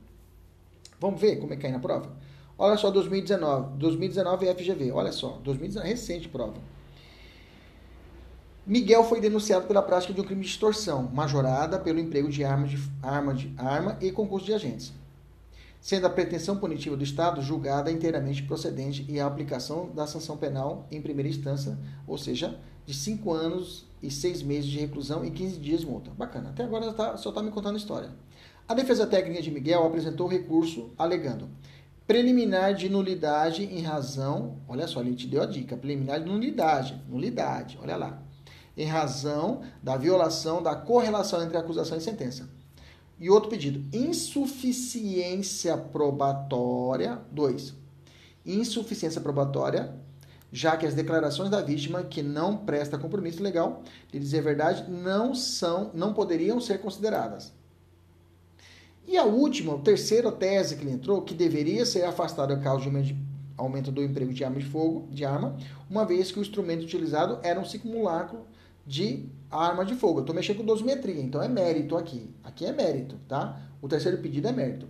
Speaker 1: Vamos ver como é que cai na prova? Olha só 2019. 2019 é FGV. Olha só. 2019, recente prova. Miguel foi denunciado pela prática de um crime de extorsão, majorada pelo emprego de arma, de, arma, de, arma e concurso de agentes, sendo a pretensão punitiva do Estado julgada inteiramente procedente e a aplicação da sanção penal em primeira instância, ou seja, de 5 anos e 6 meses de reclusão e 15 dias de multa. Bacana. Até agora tá, só está me contando história. A defesa técnica de Miguel apresentou recurso alegando preliminar de nulidade em razão, olha só, ele te deu a dica, preliminar de nulidade, nulidade, olha lá, em razão da violação da correlação entre acusação e sentença. E outro pedido, insuficiência probatória, dois, insuficiência probatória, já que as declarações da vítima que não presta compromisso legal de dizer a verdade não são, não poderiam ser consideradas. E a última, a terceira tese que ele entrou, que deveria ser afastada a causa de aumento do emprego de arma de fogo, de arma, uma vez que o instrumento utilizado era um simulacro de arma de fogo. Eu estou mexendo com dosimetria, então é mérito aqui. Aqui é mérito, tá? O terceiro pedido é mérito.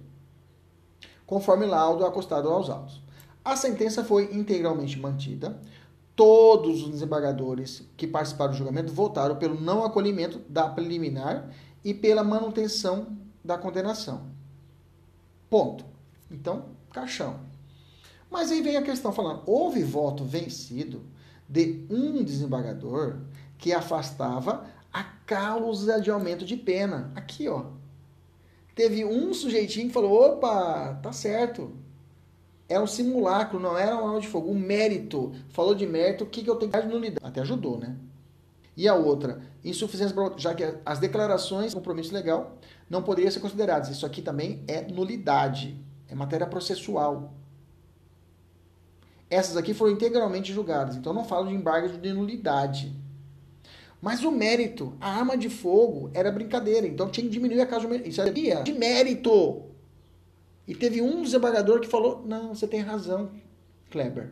Speaker 1: Conforme laudo acostado aos autos. A sentença foi integralmente mantida. Todos os desembargadores que participaram do julgamento votaram pelo não acolhimento da preliminar e pela manutenção da condenação. Ponto. Então, caixão. Mas aí vem a questão falando: houve voto vencido de um desembargador que afastava a causa de aumento de pena. Aqui, ó. Teve um sujeitinho que falou: opa, tá certo. É um simulacro, não era uma arma de fogo. O mérito, falou de mérito, o que, que eu tenho que de nulidade? Até ajudou, né? E a outra, insuficiência, já que as declarações, compromisso legal, não poderiam ser consideradas. Isso aqui também é nulidade, é matéria processual. Essas aqui foram integralmente julgadas, então não falo de embargo de nulidade. Mas o mérito, a arma de fogo era brincadeira, então tinha que diminuir a causa de Isso é de mérito. E teve um desembargador que falou: não, você tem razão, Kleber.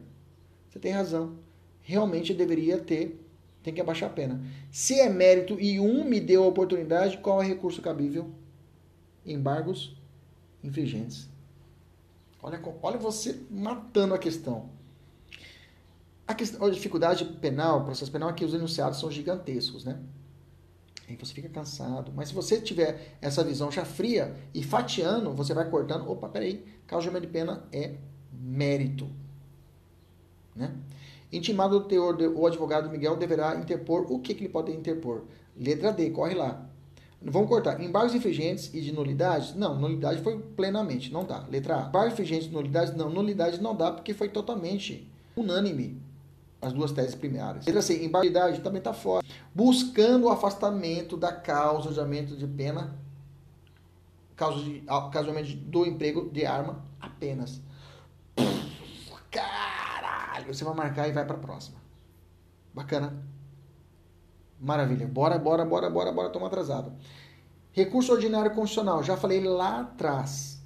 Speaker 1: Você tem razão. Realmente deveria ter tem que abaixar a pena. Se é mérito e um me deu a oportunidade, qual é recurso cabível? Embargos infringentes. Olha, olha você matando a questão. A, questão, a dificuldade penal, processo penal, é que os enunciados são gigantescos, né? Aí você fica cansado. Mas se você tiver essa visão já fria e fatiando, você vai cortando. Opa, peraí, causa de pena é mérito. Né? Intimado do teor, o advogado Miguel deverá interpor. O que, que ele pode interpor? Letra D, corre lá. Vamos cortar. Embargos infringentes e de nulidade? Não, nulidade foi plenamente, não dá. Letra A. Embargos infringentes e nulidade? Não, nulidade não dá porque foi totalmente unânime as duas teses primárias. Letra C. Embargos também está fora. Buscando o afastamento da causa de aumento de pena, causa de, causa de do emprego de arma apenas. Cara! Você vai marcar e vai para a próxima. Bacana. Maravilha. Bora, bora, bora, bora, bora. Estamos atrasado. Recurso ordinário constitucional. Já falei lá atrás.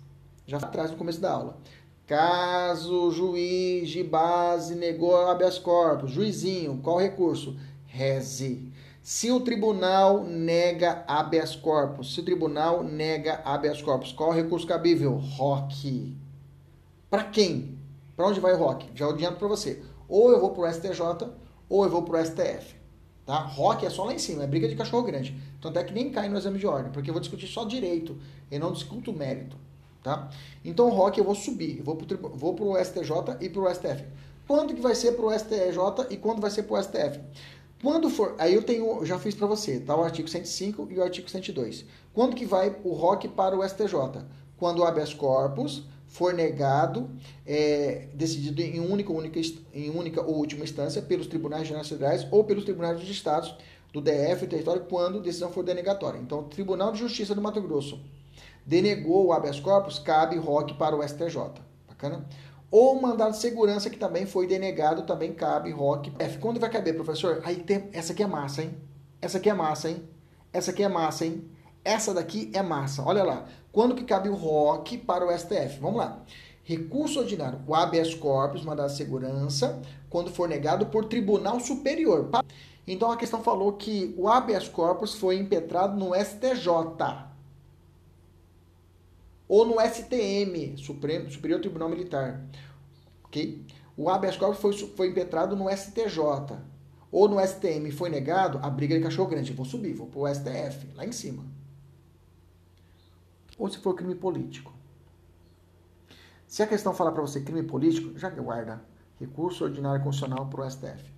Speaker 1: Já atrás no começo da aula. Caso o juiz de base negou habeas corpus, juizinho, qual recurso? Reze. Se o tribunal nega habeas corpus, se o tribunal nega habeas corpus, qual recurso cabível? ROC. Para quem? Para onde vai o ROC? Já adianto para você. Ou eu vou para o STJ, ou eu vou para o STF. Tá? ROC é só lá em cima, é briga de cachorro grande. Tanto é que nem cai no exame de ordem, porque eu vou discutir só direito, e não discuto mérito. Tá? Então, ROC eu vou subir, eu vou para o STJ e para o STF. Quando que vai ser para o STJ e quando vai ser para o STF? Quando for, aí eu tenho, já fiz para você, tá? O artigo 105 e o artigo 102. Quando que vai o ROC para o STJ? Quando o habeas corpus for negado, é, decidido em única, única, em única ou última instância pelos tribunais gerais federais ou pelos tribunais de estados do DF e território quando a decisão for denegatória. Então, Tribunal de Justiça do Mato Grosso denegou o habeas corpus, cabe ROC para o STJ. Bacana? Ou mandado de segurança que também foi denegado, também cabe ROC. F. Quando vai caber, professor? Aí tem, essa aqui é massa, hein? Essa aqui é massa, hein? Essa aqui é massa, hein? Essa daqui é massa. Olha lá. Quando que cabe o ROC para o STF? Vamos lá. Recurso ordinário, o habeas corpus, mandado de segurança, quando for negado por tribunal superior. Então a questão falou que o habeas corpus foi impetrado no STJ ou no STM, Supremo, Superior Tribunal Militar. Ok? O habeas corpus foi, foi impetrado no STJ ou no STM foi negado, a briga de cachorro grande. Vou subir, vou para o STF, lá em cima ou se for crime político. Se a questão falar para você crime político, já guarda recurso ordinário constitucional para o STF.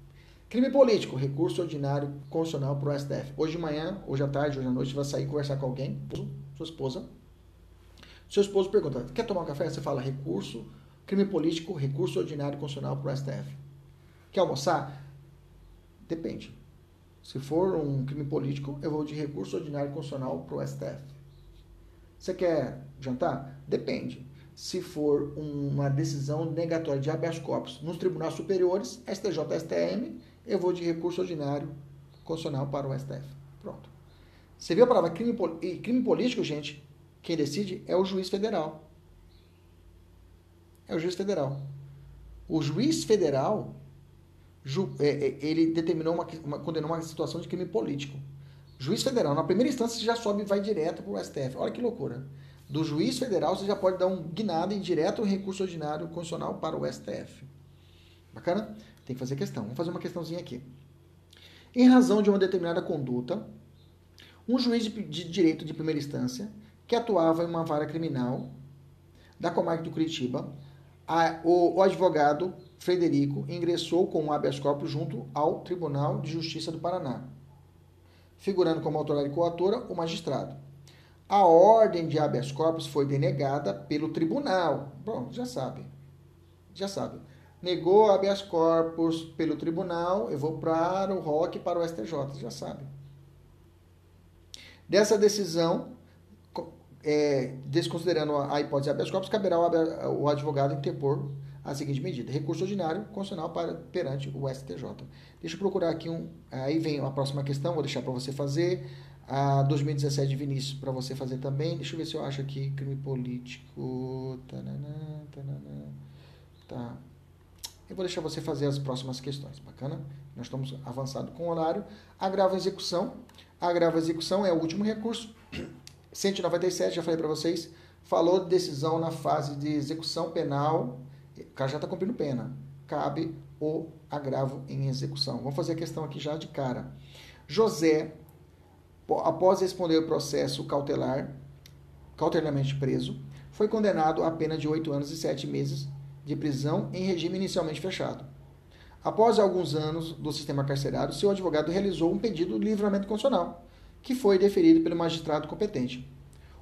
Speaker 1: Crime político, recurso ordinário constitucional para o STF. Hoje de manhã, hoje à tarde, hoje à noite, você vai sair conversar com alguém, sua esposa, Seu esposo pergunta: quer tomar um café? Você fala recurso, crime político, recurso ordinário constitucional para o STF. Quer almoçar? Depende. Se for um crime político, eu vou de recurso ordinário constitucional para o STF. Você quer jantar? Depende. Se for uma decisão negatória de habeas corpus nos tribunais superiores, STJ, STM, eu vou de recurso ordinário constitucional para o STF. Pronto. Você viu a palavra crime, crime político, gente? Quem decide é o juiz federal. É o juiz federal. O juiz federal, é, é, ele determinou uma, uma, condenou uma situação de crime político. Juiz federal, na primeira instância, você já sobe e vai direto para o STF. Olha que loucura. Do juiz federal, você já pode dar um guinado em direto recurso ordinário constitucional para o STF. Bacana? Tem que fazer questão. Vamos fazer uma questãozinha aqui. Em razão de uma determinada conduta, um juiz de, de direito de primeira instância que atuava em uma vara criminal da comarca de Curitiba, a, o, o, advogado Frederico ingressou com um habeas corpus junto ao Tribunal de Justiça do Paraná, figurando como autoridade coatora o magistrado. A ordem de habeas corpus foi denegada pelo tribunal. Bom, já sabe. Já sabe. Negou habeas corpus pelo tribunal, eu vou para o ROC para o STJ, já sabe. Dessa decisão, é, desconsiderando a hipótese habeas corpus, caberá ao advogado interpor a seguinte medida: recurso ordinário constitucional para, perante o STJ. Deixa eu procurar aqui um. Aí vem a próxima questão, vou deixar para você fazer. A 2017 de Vinícius para você fazer também. Deixa eu ver se eu acho aqui crime político. Tá. Eu vou deixar você fazer as próximas questões. Bacana? Nós estamos avançando com o horário. Agravo execução. Agravo execução é o último recurso. 197, já falei para vocês, falou de decisão na fase de execução penal. O cara já está cumprindo pena. Cabe o agravo em execução. Vamos fazer a questão aqui já de cara. José, após responder o processo cautelar, cautelarmente preso, foi condenado a pena de 8 anos e 7 meses de prisão em regime inicialmente fechado. Após alguns anos do sistema carcerário, seu advogado realizou um pedido de livramento constitucional, que foi deferido pelo magistrado competente.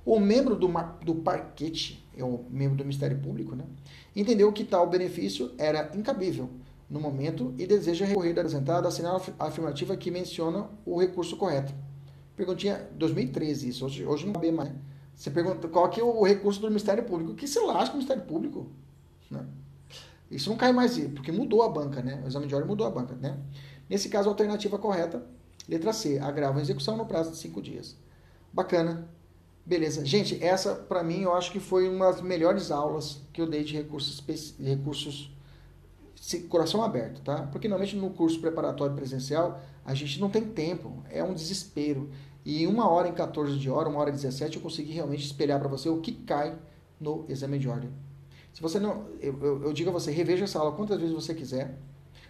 Speaker 1: O membro do, do parquete, é o membro do Ministério Público, né, entendeu que tal benefício era incabível no momento e deseja recorrer da apresentada, assinar a afirmativa que menciona o recurso correto. Perguntinha 2013, isso, hoje, hoje não cabe mais. Né? Você pergunta qual que é o recurso do Ministério Público. que se lasca o Ministério Público? Né? Isso não cai mais, porque mudou a banca, né? O exame de ordem mudou a banca, né? Nesse caso, a alternativa correta, letra C, agrava a execução no prazo de cinco dias. Bacana. Beleza. Gente, essa, para mim, eu acho que foi uma das melhores aulas que eu dei de recursos, recursos coração aberto, tá? Porque normalmente no curso preparatório presencial, a gente não tem tempo, é um desespero. E uma hora em 14 de hora, uma hora e 17, eu consegui realmente espelhar para você o que cai no exame de ordem. Se você não, eu, eu, eu digo a você, reveja essa aula quantas vezes você quiser,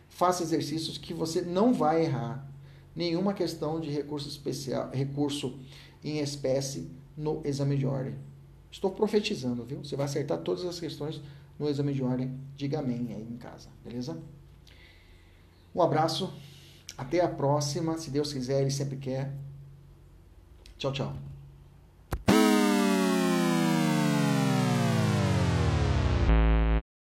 Speaker 1: faça exercícios que você não vai errar nenhuma questão de recurso especial, recurso em espécie no exame de ordem. Estou profetizando, viu? Você vai acertar todas as questões no exame de ordem. Diga amém aí em casa, beleza? Um abraço, até a próxima, se Deus quiser, Ele sempre quer. Tchau, tchau.